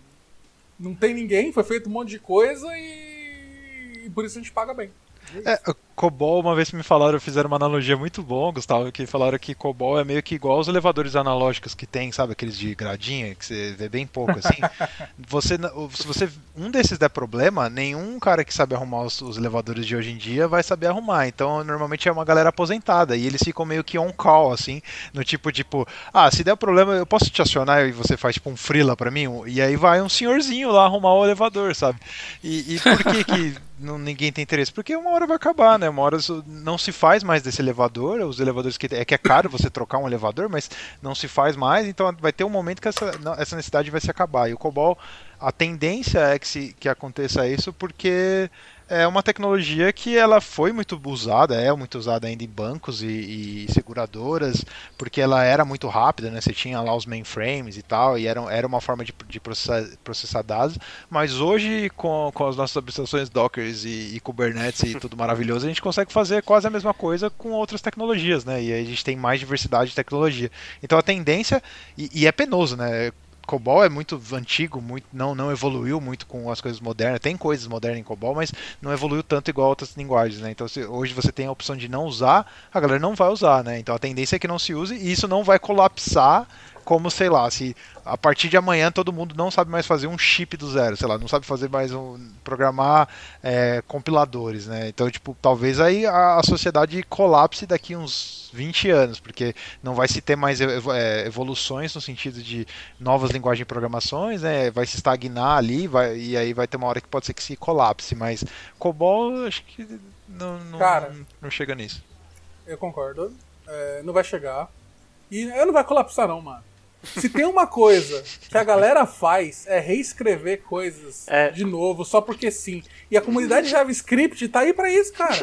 não tem ninguém, foi feito um monte de coisa e, e por isso a gente paga bem. É, COBOL, uma vez me falaram, fizeram uma analogia muito bom, Gustavo, que falaram que COBOL é meio que igual os elevadores analógicos que tem, sabe, aqueles de gradinha, que você vê bem pouco, assim. [laughs] você, se você, um desses der problema, nenhum cara que sabe arrumar os, os, elevadores de hoje em dia vai saber arrumar. Então, normalmente é uma galera aposentada, e eles ficam meio que on call, assim, no tipo, tipo, ah, se der problema, eu posso te acionar e você faz, tipo, um frila para mim? E aí vai um senhorzinho lá arrumar o elevador, sabe? E, e por que que [laughs] não, ninguém tem interesse? Porque uma hora vai acabar, né? Uma hora não se faz mais desse elevador, os elevadores que é que é caro você trocar um elevador, mas não se faz mais, então vai ter um momento que essa, essa necessidade vai se acabar. E o COBOL, a tendência é que, se, que aconteça isso porque é uma tecnologia que ela foi muito usada, é muito usada ainda em bancos e, e, seguradoras, porque ela era muito rápida, né? Você tinha lá os mainframes e tal, e era, era uma forma de, de processar, processar, dados. Mas hoje, com, com as nossas abstrações Docker e, e, Kubernetes e tudo maravilhoso, a gente consegue fazer quase a mesma coisa com outras tecnologias, né? E aí a gente tem mais diversidade de tecnologia. Então a tendência, e, e é penoso, né? COBOL é muito antigo, muito, não, não evoluiu muito com as coisas modernas. Tem coisas modernas em COBOL, mas não evoluiu tanto igual outras linguagens, né? Então se, hoje você tem a opção de não usar, a galera não vai usar, né? Então a tendência é que não se use e isso não vai colapsar como, sei lá, se a partir de amanhã todo mundo não sabe mais fazer um chip do zero, sei lá, não sabe fazer mais um programar é, compiladores, né? Então, tipo, talvez aí a, a, sociedade colapse daqui uns 20 anos, porque não vai se ter mais é, evoluções no sentido de novas linguagens de programações, né? Vai se estagnar ali, vai, e aí vai ter uma hora que pode ser que se colapse, mas COBOL acho que não, não, Cara, não, não chega nisso. Eu concordo. É, não vai chegar. E não vai colapsar não, mano. Se tem uma coisa que a galera faz é reescrever coisas é. de novo só porque sim. E a comunidade JavaScript tá aí para isso, cara.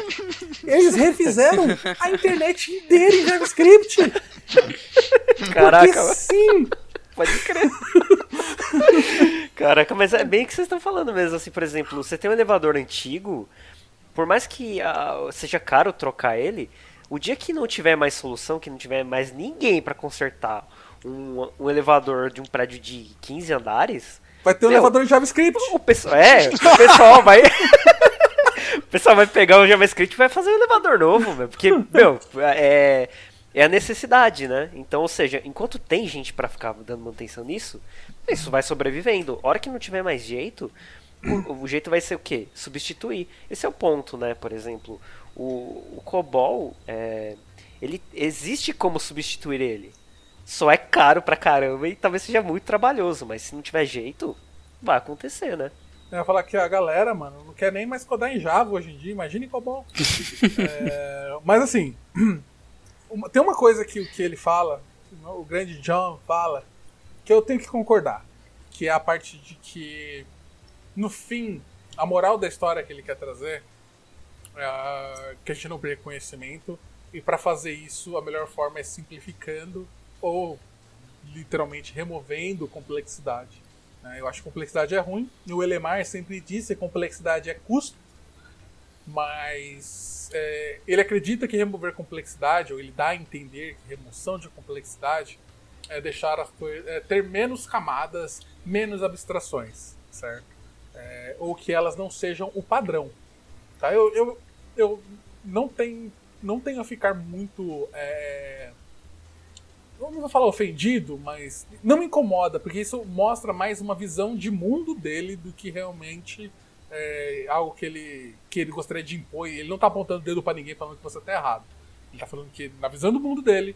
Eles refizeram a internet inteira em JavaScript. Caraca, porque sim. Pode crer. Caraca, mas é bem o que vocês estão falando mesmo. Assim, por exemplo, você tem um elevador antigo, por mais que uh, seja caro trocar ele, o dia que não tiver mais solução, que não tiver mais ninguém para consertar um, um elevador de um prédio de 15 andares. Vai ter um meu, elevador em JavaScript. O pessoal, é, o pessoal vai. [laughs] o pessoal vai pegar o JavaScript e vai fazer um elevador novo, meu, porque, meu, é, é a necessidade, né? Então, ou seja, enquanto tem gente para ficar dando manutenção nisso, isso vai sobrevivendo. A hora que não tiver mais jeito, o, o, jeito vai ser o quê? Substituir. Esse é o ponto, né? Por exemplo, o, o COBOL, é, ele existe como substituir ele só é caro pra caramba e talvez seja muito trabalhoso, mas se não tiver jeito, vai acontecer, né? Eu ia falar que a galera, mano, não quer nem mais codar em Java hoje em dia, imagine COBOL. [laughs] é, mas assim, [clears throat] tem uma coisa que, que ele fala, o grande John fala, que eu tenho que concordar, que é a parte de que, no fim, a moral da história que ele quer trazer é que a gente não perca conhecimento, e para fazer isso, a melhor forma é simplificando ou literalmente removendo complexidade. Né? Eu acho que complexidade é ruim. O Elemar sempre disse que complexidade é custo, mas é, ele acredita que remover complexidade, ou ele dá a entender que remoção de complexidade é deixar as é ter menos camadas, menos abstrações, certo? É, ou que elas não sejam o padrão. Tá? Eu, eu, eu não tenho não tenho a ficar muito é, não vou falar ofendido, mas não me incomoda, porque isso mostra mais uma visão de mundo dele do que realmente é, algo que ele, que ele gostaria de impor. Ele não está apontando o dedo para ninguém falando que você está errado. Ele está falando que, na visão do mundo dele,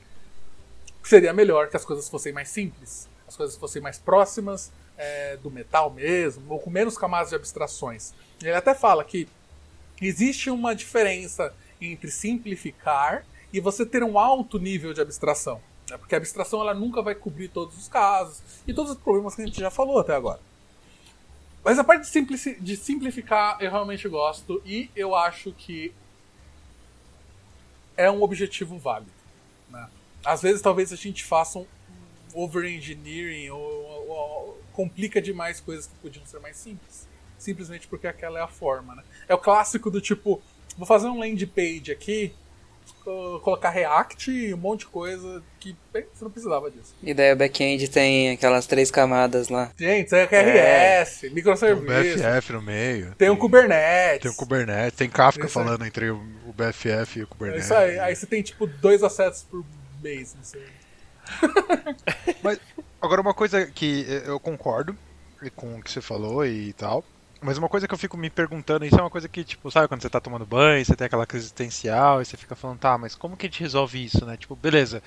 seria melhor que as coisas fossem mais simples, as coisas fossem mais próximas é, do metal mesmo, ou com menos camadas de abstrações. Ele até fala que existe uma diferença entre simplificar e você ter um alto nível de abstração. Né? Porque a abstração ela nunca vai cobrir todos os casos e todos os problemas que a gente já falou até agora. Mas a parte de, de simplificar eu realmente gosto e eu acho que é um objetivo válido. Né? Às vezes talvez a gente faça um over-engineering ou, ou, ou, complica demais coisas que podiam ser mais simples. Simplesmente porque aquela é a forma. Né? É o clássico do tipo, vou fazer um landing page aqui colocar React e um monte de coisa que bem, você não precisava disso. E daí o back-end tem aquelas três camadas lá. Gente, tem QRS, é. microserviço. Tem um BFF no meio. Tem, tem o Kubernetes. Tem o Kubernetes. Tem Kafka falando entre o BFF e o Kubernetes. É isso aí. Aí você tem tipo dois assets por mês, não sei. [laughs] Mas agora uma coisa que eu concordo com o que você falou e tal. Mas uma coisa que eu fico me perguntando, isso é uma coisa que, tipo, sabe quando você tá tomando banho, você tem aquela crise existencial, e você fica falando, tá, mas como que a gente resolve isso, né? Tipo, beleza,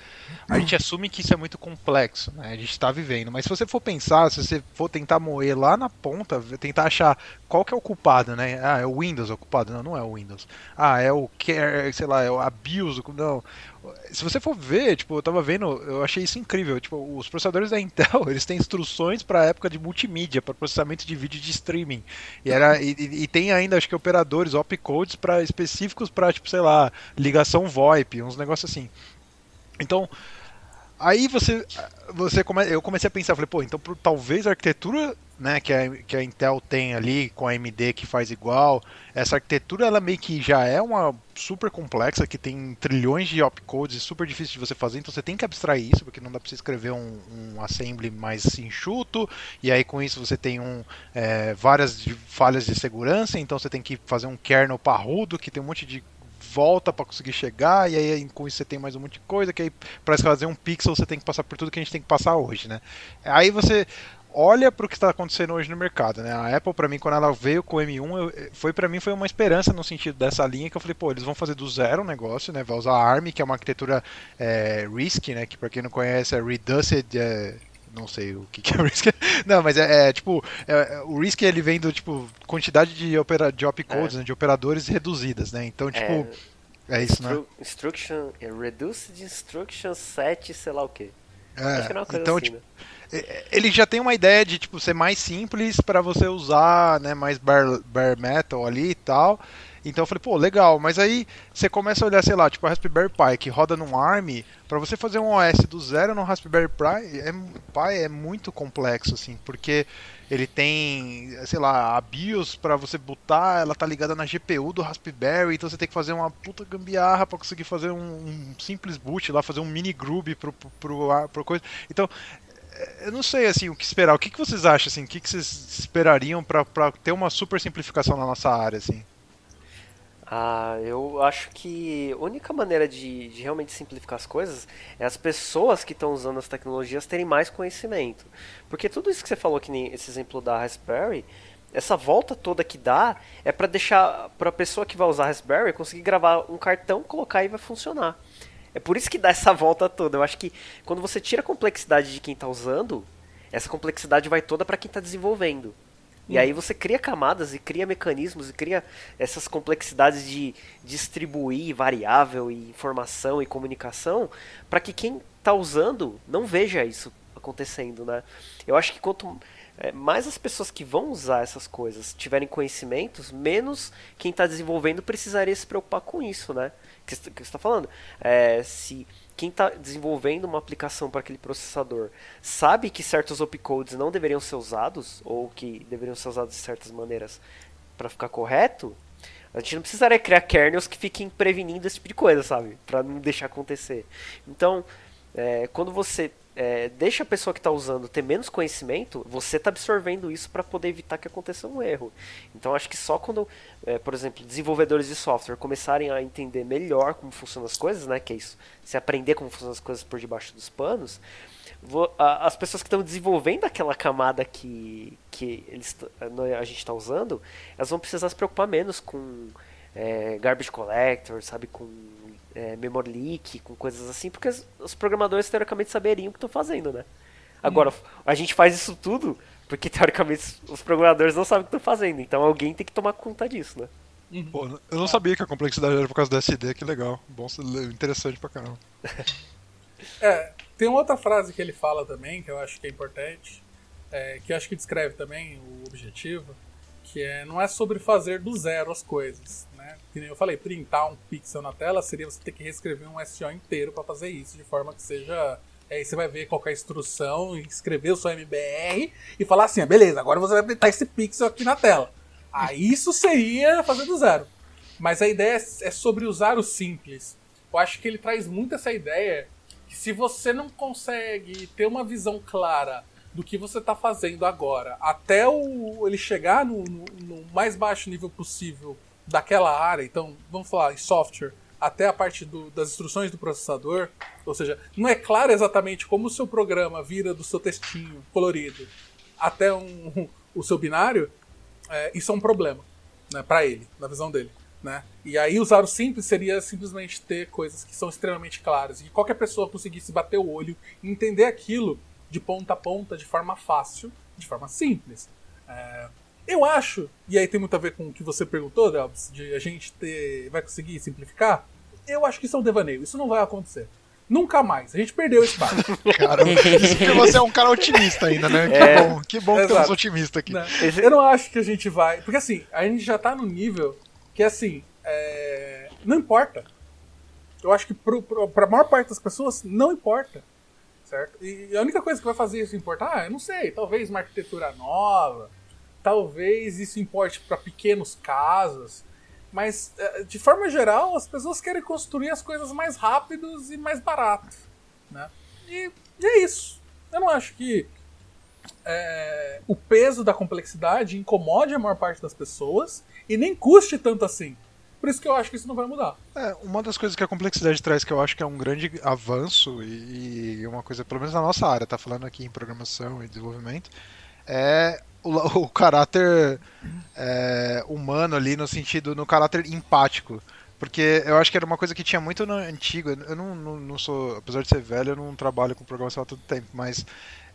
a gente assume que isso é muito complexo, né? A gente tá vivendo, mas se você for pensar, se você for tentar moer lá na ponta, tentar achar qual que é o culpado, né? Ah, é o Windows o culpado? Não, não é o Windows. Ah, é o care, sei lá, é o abuse, não se você for ver, tipo, eu tava vendo, eu achei isso incrível. Tipo, os processadores da Intel, [laughs] eles têm instruções para época de multimídia, para processamento de vídeo de streaming. E era e, e tem ainda, acho que operadores opcodes para específicos para, tipo, sei lá, ligação VoIP, uns negócios assim. Então, aí você você come, eu comecei a pensar, falei, pô, então talvez a arquitetura né, que, a, que a Intel tem ali com a AMD que faz igual. Essa arquitetura ela meio que já é uma super complexa, que tem trilhões de opcodes e super difícil de você fazer, então você tem que abstrair isso, porque não dá para você escrever um, um, assembly mais enxuto, e aí com isso você tem um, é, várias falhas de segurança, então você tem que fazer um kernel parrudo, que tem um monte de volta para conseguir chegar, e aí com isso você tem mais um monte de coisa, que aí para fazer um pixel você tem que passar por tudo que a gente tem que passar hoje, né? Aí você olha para o que está acontecendo hoje no mercado, né? A Apple para mim quando ela veio com o M1, eu, foi para mim foi uma esperança no sentido dessa linha que eu falei, pô, eles vão fazer do zero o negócio, né? Vai usar a ARM, que é uma arquitetura é, RISC, né? Que para quem não conhece é Reduced é, não sei o que, que é [laughs] o RISC. Não, mas é, é tipo, é, o RISC ele vem do tipo quantidade de opera, de opcodes, é. né, de operadores reduzidas, né? Então, tipo, é, é isso, né? Instruction, Reduced Instruction set, sei lá o quê. É, Acho que é uma coisa então, assim, tipo, né? Ele já tem uma ideia de tipo ser mais simples para você usar, né, mais bare, bare metal ali e tal. Então eu falei, pô, legal, mas aí você começa a olhar, sei lá, tipo a Raspberry Pi que roda num ARM, para você fazer um OS do zero no Raspberry Pi é, Pi é muito complexo assim, porque ele tem, sei lá, a BIOS para você botar, ela tá ligada na GPU do Raspberry, então você tem que fazer uma puta gambiarra para conseguir fazer um, um, simples boot lá, fazer um mini groove pro, pro, pro, pro coisa. Então, eu não sei assim o que esperar. O que, que vocês acham assim? O que, que vocês esperariam para ter uma super simplificação na nossa área assim? Ah, eu acho que a única maneira de, de realmente simplificar as coisas é as pessoas que estão usando as tecnologias terem mais conhecimento. Porque tudo isso que você falou, que nem esse exemplo da Raspberry, essa volta toda que dá é para deixar para a pessoa que vai usar a Raspberry conseguir gravar um cartão, colocar e vai funcionar. É por isso que dá essa volta toda. Eu acho que quando você tira a complexidade de quem está usando, essa complexidade vai toda para quem está desenvolvendo. E hum. aí você cria camadas e cria mecanismos e cria essas complexidades de distribuir variável e informação e comunicação para que quem está usando não veja isso acontecendo, né? Eu acho que quanto é, mais as pessoas que vão usar essas coisas tiverem conhecimentos, menos quem está desenvolvendo precisaria se preocupar com isso, né? Que você está falando. É, se quem está desenvolvendo uma aplicação para aquele processador sabe que certos opcodes não deveriam ser usados, ou que deveriam ser usados de certas maneiras para ficar correto, a gente não precisaria criar kernels que fiquem prevenindo esse tipo de coisa, sabe? Para não deixar acontecer. Então, é, quando você é, deixa a pessoa que está usando ter menos conhecimento, você está absorvendo isso para poder evitar que aconteça um erro. Então acho que só quando, é, por exemplo, desenvolvedores de software começarem a entender melhor como funcionam as coisas, né, que é isso, se aprender como funcionam as coisas por debaixo dos panos, vou, a, as pessoas que estão desenvolvendo aquela camada que, que eles, a gente está usando, elas vão precisar se preocupar menos com é, garbage collector, sabe, com é, memory leak, com coisas assim, porque os programadores teoricamente saberiam o que estão fazendo, né? Agora, hum. a gente faz isso tudo porque [laughs] teoricamente os programadores não sabem o que estão fazendo, então alguém tem que tomar conta disso, né? Uhum. Pô, eu não sabia que a complexidade era por causa da SD, que legal. Bom, interessante pra caramba. [laughs] é, tem uma outra frase que ele fala também, que eu acho que é importante, é, que eu acho que descreve também o objetivo, que é não é sobre fazer do zero as coisas, que nem eu falei, printar um pixel na tela seria você ter que reescrever um SO inteiro para fazer isso, de forma que seja. Aí você vai ver qualquer instrução, escrever o seu MBR e falar assim: ah, beleza, agora você vai printar esse pixel aqui na tela. Aí isso seria fazer do zero. Mas a ideia é sobre usar o simples. Eu acho que ele traz muito essa ideia que se você não consegue ter uma visão clara do que você está fazendo agora, até o, ele chegar no, no, no, mais baixo nível possível daquela área, então vamos falar em software, até a parte do, das instruções do processador, ou seja, não é claro exatamente como o seu programa vira do seu textinho colorido até um, [laughs] o seu binário, é, isso é um problema né, para ele, na visão dele. Né? E aí usar o simples seria simplesmente ter coisas que são extremamente claras e que qualquer pessoa conseguisse bater o olho e entender aquilo de ponta a ponta de forma fácil, de forma simples. É, eu acho, e aí tem muito a ver com o que você perguntou, Delbs, de a gente ter, vai conseguir simplificar. Eu acho que isso é um devaneio, isso não vai acontecer. Nunca mais. A gente perdeu esse espaço. [laughs] Cara, [laughs] você é um cara otimista ainda, né? Que é, bom, que bom que temos otimista aqui. Não, eu não acho que a gente vai. Porque assim, a gente já tá no nível que assim. É... Não importa. Eu acho que pro, pro, pra maior parte das pessoas não importa. Certo? E a única coisa que vai fazer isso importar, ah, eu não sei, talvez uma arquitetura nova, talvez isso importe para pequenos casos, mas é, de forma geral as pessoas querem construir as coisas mais rápidos e mais barato, né? E, e é isso. Eu não acho que é, o peso da complexidade incomode a maior parte das pessoas e nem custe tanto assim. Por isso que eu acho que isso não vai mudar. É, uma das coisas que a complexidade traz que eu acho que é um grande avanço e, e uma coisa, pelo menos na nossa área, tá falando aqui em programação e desenvolvimento, é o, [laughs] o caráter é, humano ali, no sentido, no caráter empático. Porque eu acho que era uma coisa que tinha muito no antigo. Eu não, não, não sou, apesar de ser velho, eu não trabalho com programação há todo tempo, mas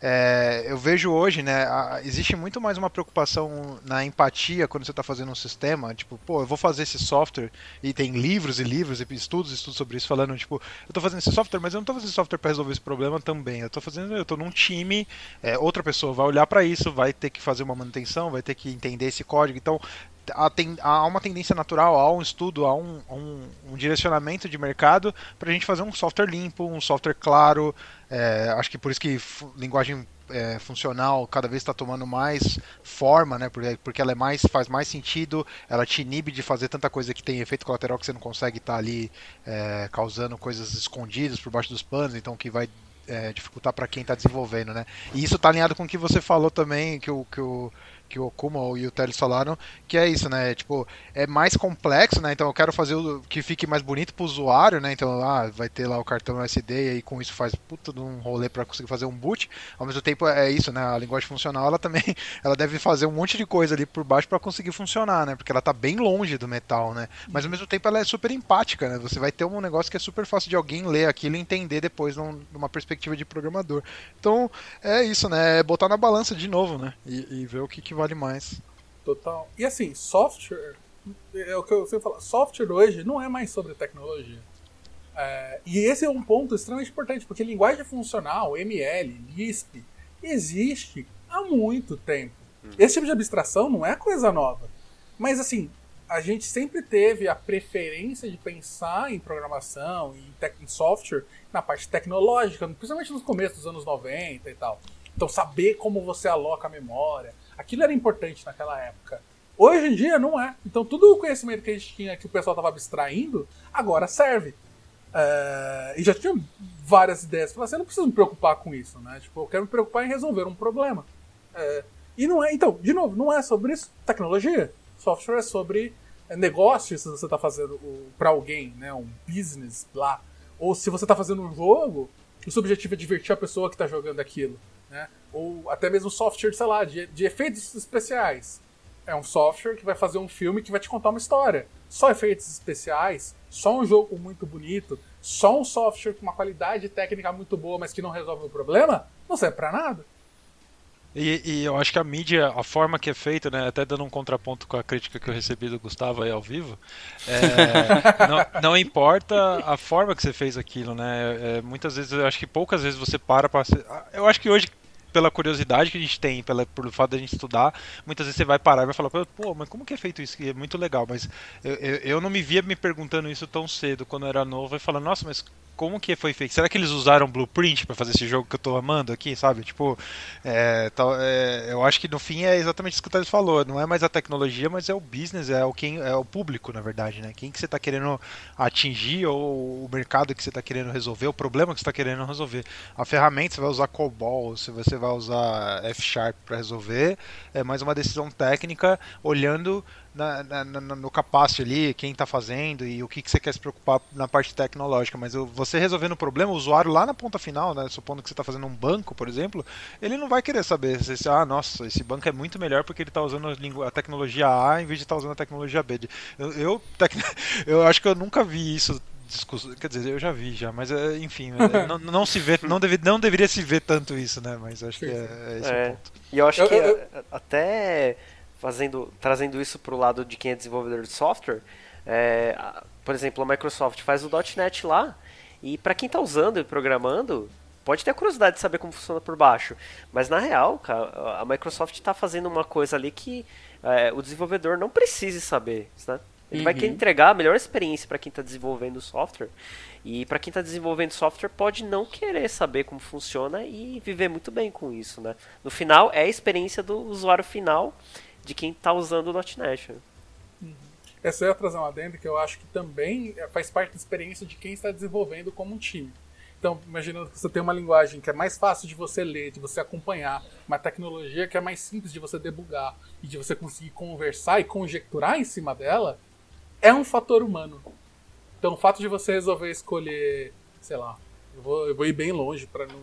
é, eu vejo hoje, né, a, existe muito mais uma preocupação na empatia quando você está fazendo um sistema, tipo, pô, eu vou fazer esse software e tem livros e livros e estudos e estudos sobre isso falando, tipo, eu estou fazendo esse software, mas eu não estou fazendo esse software para resolver esse problema também. Eu estou fazendo, eu estou num time, é, outra pessoa vai olhar para isso, vai ter que fazer uma manutenção, vai ter que entender esse código. Então, há uma tendência natural, há um estudo, há um, um, um direcionamento de mercado para a gente fazer um software limpo, um software claro, é, acho que por isso que linguagem é, funcional cada vez está tomando mais forma, né? Porque, porque ela é mais, faz mais sentido, ela te inibe de fazer tanta coisa que tem efeito colateral que você não consegue estar tá ali é, causando coisas escondidas por baixo dos panos, então que vai é, dificultar para quem está desenvolvendo, né? E isso está alinhado com o que você falou também, que o, que o, que o Kuma e o Teles falaram, que é isso, né? Tipo, é mais complexo, né? Então eu quero fazer o que fique mais bonito pro usuário, né? Então, ah, vai ter lá o cartão SD e aí com isso faz puta de um rolê para conseguir fazer um boot. Ao mesmo tempo é isso, né? A linguagem funcional, ela também, [laughs] ela deve fazer um monte de coisa ali por baixo para conseguir funcionar, né? Porque ela tá bem longe do metal, né? Mas ao mesmo tempo ela é super empática, né? Você vai ter um negócio que é super fácil de alguém ler aquilo e entender depois numa perspectiva de programador. Então, é isso, né? É botar na balança de novo, né? E, e ver o que, que vale mais. Total. E assim, software, é o que eu sempre falo, software hoje não é mais sobre tecnologia. É, e esse é um ponto extremamente importante, porque linguagem funcional, ML, Lisp, existe há muito tempo. Hum. Esse tipo de abstração não é coisa nova. Mas assim, a gente sempre teve a preferência de pensar em programação, em, em software, na parte tecnológica, principalmente nos começos dos anos 90 e tal. Então, saber como você aloca a memória, Aquilo era importante naquela época. Hoje em dia não é. Então tudo o conhecimento que a gente tinha, que o pessoal estava abstraindo, agora serve. É... e já tinha várias ideias. Falei, você não precisa me preocupar com isso, né? Tipo, eu quero me preocupar em resolver um problema. É... e não é, então, de novo, não é sobre isso, tecnologia. Software é sobre é, negócio, se você está fazendo para alguém, né? Um business lá. Ou se você está fazendo um jogo, o seu objetivo é divertir a pessoa que está jogando aquilo né? Ou até mesmo software, sei lá, de, de efeitos especiais. É um software que vai fazer um filme que vai te contar uma história. Só efeitos especiais, só um jogo muito bonito, só um software com uma qualidade técnica muito boa, mas que não resolve o problema, não serve para nada. E, e, eu acho que a mídia, a forma que é feita, né, até dando um contraponto com a crítica que eu recebi do Gustavo aí ao vivo, é, [laughs] não, não, importa a forma que você fez aquilo, né? É, muitas vezes eu acho que poucas vezes você para para. Eu acho que hoje pela curiosidade que a gente tem, pela, pelo fato da gente estudar, muitas vezes você vai parar e vai falar, pô, mas como que é feito isso? É muito legal, mas eu, eu, eu não me via me perguntando isso tão cedo quando eu era novo e falando, nossa, mas como que foi feito? Será que eles usaram Blueprint para fazer esse jogo que eu tô amando aqui, sabe? Tipo, é, é, eu acho que no fim é exatamente isso que o Thales falou. Não é mais a tecnologia, mas é o business, é o, quem, é o público, na verdade, né? Quem que você está querendo atingir ou o mercado que você está querendo resolver, o problema que você está querendo resolver. A ferramenta, você vai usar COBOL, se você vai usar F Sharp para resolver, é mais uma decisão técnica olhando na, na, no capacete ali, quem está fazendo e o que, que você quer se preocupar na parte tecnológica. Mas você resolvendo o problema, o usuário lá na ponta final, né, supondo que você está fazendo um banco, por exemplo, ele não vai querer saber se, ah, nossa, esse banco é muito melhor porque ele está usando a, tecnologia A em vez de estar tá usando a tecnologia B. Eu, eu, tec... [laughs] eu acho que eu nunca vi isso Quer dizer, eu já vi já, mas é, enfim, [laughs] é, não, não, se vê, não, deve, não deveria se ver tanto isso, né? Mas acho que é, é esse é. o ponto. E eu acho que até fazendo, trazendo isso para o lado de quem é desenvolvedor de software, é, por exemplo, a Microsoft faz o .NET lá, e para quem está usando e programando, pode ter curiosidade de saber como funciona por baixo, mas na real, cara, a Microsoft está fazendo uma coisa ali que é, o desenvolvedor não precise saber, né? Ele uhum. vai querer entregar a melhor experiência para quem está desenvolvendo software. E para quem está desenvolvendo software pode não querer saber como funciona e viver muito bem com isso, né? No final é a experiência do usuário final de quem está usando o .NET. Uhum. Essa eu trazer uma adendo que eu acho que também é, faz parte da experiência de quem está desenvolvendo como um time. Então, imaginando que você tem uma linguagem que é mais fácil de você ler, de você acompanhar, uma tecnologia que é mais simples de você debugar e de você conseguir conversar e conjecturar em cima dela, é um fator humano. Então, o fato de você resolver escolher, sei lá, eu vou, eu vou ir bem longe para não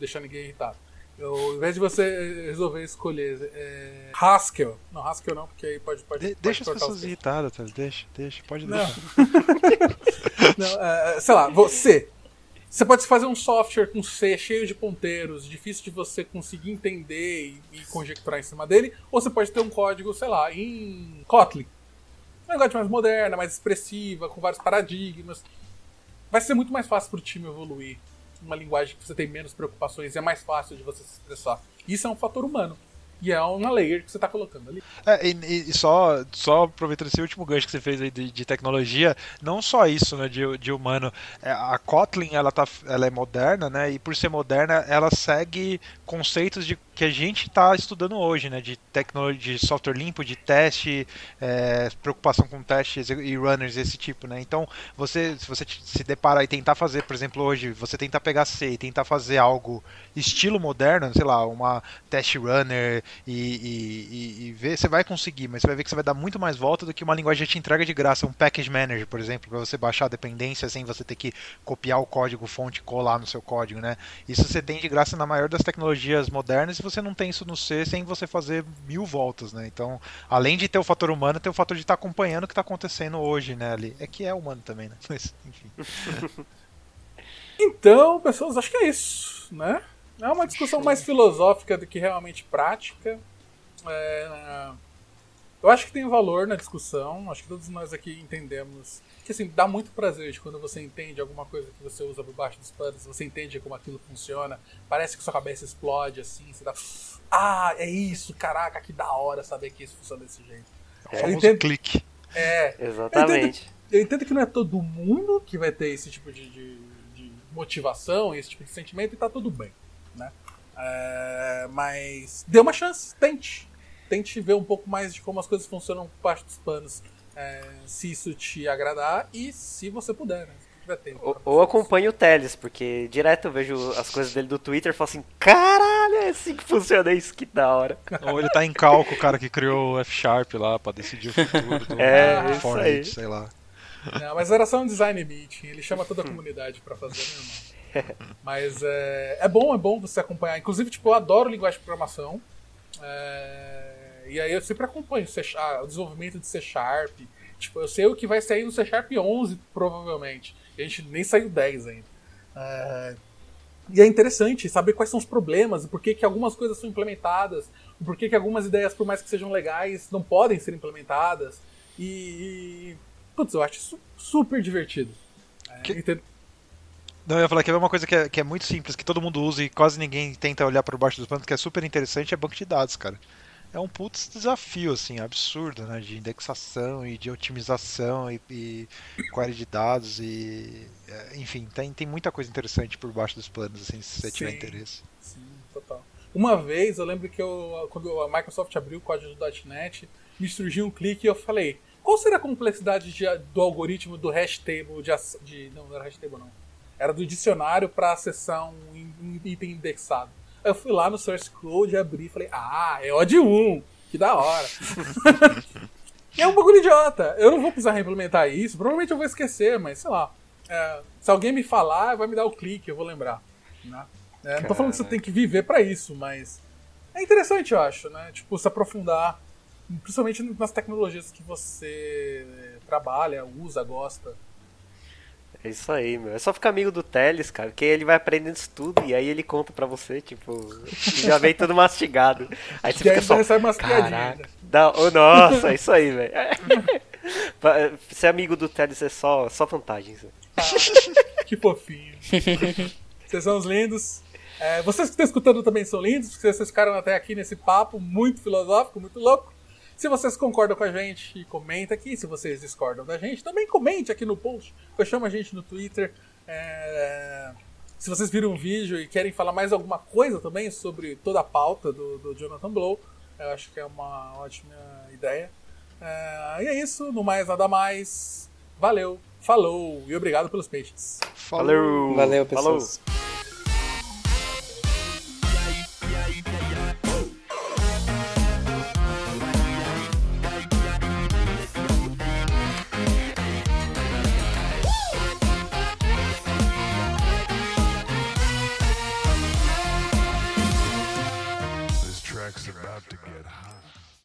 deixar ninguém irritado. Eu, ao invés de você resolver escolher é, Haskell. Não, Haskell não, porque aí pode. pode, de, pode deixa as pessoas irritadas, tá? Deixa, deixa, pode não. deixar. [laughs] não, é, sei lá, você. Você pode fazer um software com C cheio de ponteiros, difícil de você conseguir entender e, e conjecturar em cima dele, ou você pode ter um código, sei lá, em Kotlin. Um negócio mais moderna, mais expressiva, com vários paradigmas. Vai ser muito mais fácil para o time evoluir uma linguagem que você tem menos preocupações é mais fácil de você se expressar. Isso é um fator humano. E é uma layer que você está colocando ali. É, e, e, só, só aproveitando esse último gancho que você fez aí de, de tecnologia, não só isso né, de, de humano. É, a Kotlin ela, tá, ela é moderna, né? E por ser moderna, ela segue conceitos de que a gente está estudando hoje, né? De tecnologia, de software limpo, de teste, é, preocupação com testes e runners, esse tipo, né? Então, você, se você se deparar e tentar fazer, por exemplo, hoje, você tentar pegar C e tentar fazer algo estilo moderno, sei lá, uma test runner e, e, e, ver, você vai conseguir, mas você vai ver que você vai dar muito mais volta do que uma linguagem que te entrega de graça, um package manager, por exemplo, para você baixar a dependência sem você ter que copiar o código fonte e colar no seu código, né? Isso você tem de graça na maior das tecnologias modernas e você não tem isso no C sem você fazer mil voltas, né? Então, além de ter o fator humano, tem o fator de estar tá acompanhando o que está acontecendo hoje, né? Ali. É que é humano também, né? [laughs] Mas, enfim. [laughs] então, pessoas, acho que é isso, né? É uma discussão mais filosófica do que realmente prática. É... Eu acho que tem valor na discussão. Acho que todos nós aqui entendemos que assim dá muito prazer de quando você entende alguma coisa que você usa por baixo dos panos, você entende como aquilo funciona. Parece que sua cabeça explode assim, você dá ah, é isso, caraca, que da hora saber que isso funciona desse jeito. É, eu entendo... clique. É. Exatamente. Eu entendo, eu entendo, que não é todo mundo que vai ter esse tipo de, de, de motivação, esse tipo de sentimento e tá tudo bem né? É, mas dê uma chance, tente. Tente ver um pouco mais de como as coisas funcionam por parte dos panos. É, se isso te agradar e se você puder, né? Tempo, ou, ou acompanhe o Teles, porque direto eu vejo as coisas dele do Twitter e falo assim: caralho, é assim que funciona isso, que da hora. Ou ele tá em calco, o cara que criou o F Sharp lá pra decidir o futuro do [laughs] é, Fortnite, sei lá. Não, mas era só um design meeting, ele chama toda a comunidade pra fazer, meu irmão. Mas é, é bom, é bom você acompanhar. Inclusive, tipo, eu adoro linguagem de programação. É, e aí eu sempre acompanho C, ah, o desenvolvimento de C Sharp. Tipo, eu sei o que vai sair no C Sharp 11, provavelmente. E a gente nem saiu 10 ainda. É, e é interessante saber quais são os problemas, e por que, que algumas coisas são implementadas, por que, que algumas ideias, por mais que sejam legais, não podem ser implementadas. E. e putz, eu acho isso super divertido. É, que... entendo Não, eu ia falar que é uma coisa que é, que é muito simples, que todo mundo usa e quase ninguém tenta olhar por baixo dos panos, que é super interessante, é banco de dados, cara. É um putz desafio, assim, absurdo, né? De indexação e de otimização e, e query de dados e... é, Enfim, tem, tem muita coisa interessante por baixo dos panos, assim, se você tiver Sim. interesse. Sim, total. Uma vez eu lembro que eu, quando a Microsoft abriu o código do .NET, me surgiu um clique e eu falei: qual será a complexidade de- do algoritmo do hash table de, de não, não era hash table não, era do dicionário para acessar um item indexado. Aí eu fui lá no source code, abri e falei: ah, é OD 1, que da hora. [laughs] É um bagulho idiota. Eu não vou precisar reimplementar isso. Provavelmente eu vou esquecer, mas sei lá. É, se alguém me falar, vai me dar o clique, eu vou lembrar. Né? É, não tô falando que você tem que viver pra isso, mas é interessante, eu acho, né? Tipo, se aprofundar, principalmente nas tecnologias que você trabalha, usa, gosta. É isso aí, meu. É só ficar amigo do Teles, cara, que ele vai aprendendo isso tudo e aí ele conta pra você, tipo, já vem tudo mastigado. Aí você E aí fica você só. piadinhas. Caraca. né? Dá... Oh, nossa, é isso aí, velho. [laughs] Ser amigo do Teles é só, só vantagens. né? Que fofinho. vocês são os lindos. É, vocês que estão escutando também são lindos, porque vocês ficaram até aqui nesse papo muito filosófico, muito louco. Se vocês concordam com a gente, comenta aqui. Se vocês discordam da gente, também comente aqui no post. Ou chama a gente no Twitter. É, Se vocês viram o vídeo e querem falar mais alguma coisa também sobre toda a pauta do, do Jonathan Blow, eu acho que é uma ótima ideia. É, E é isso, no mais nada mais. Valeu, falou e obrigado pelos peixes. Falou! Valeu! Valeu, Falou.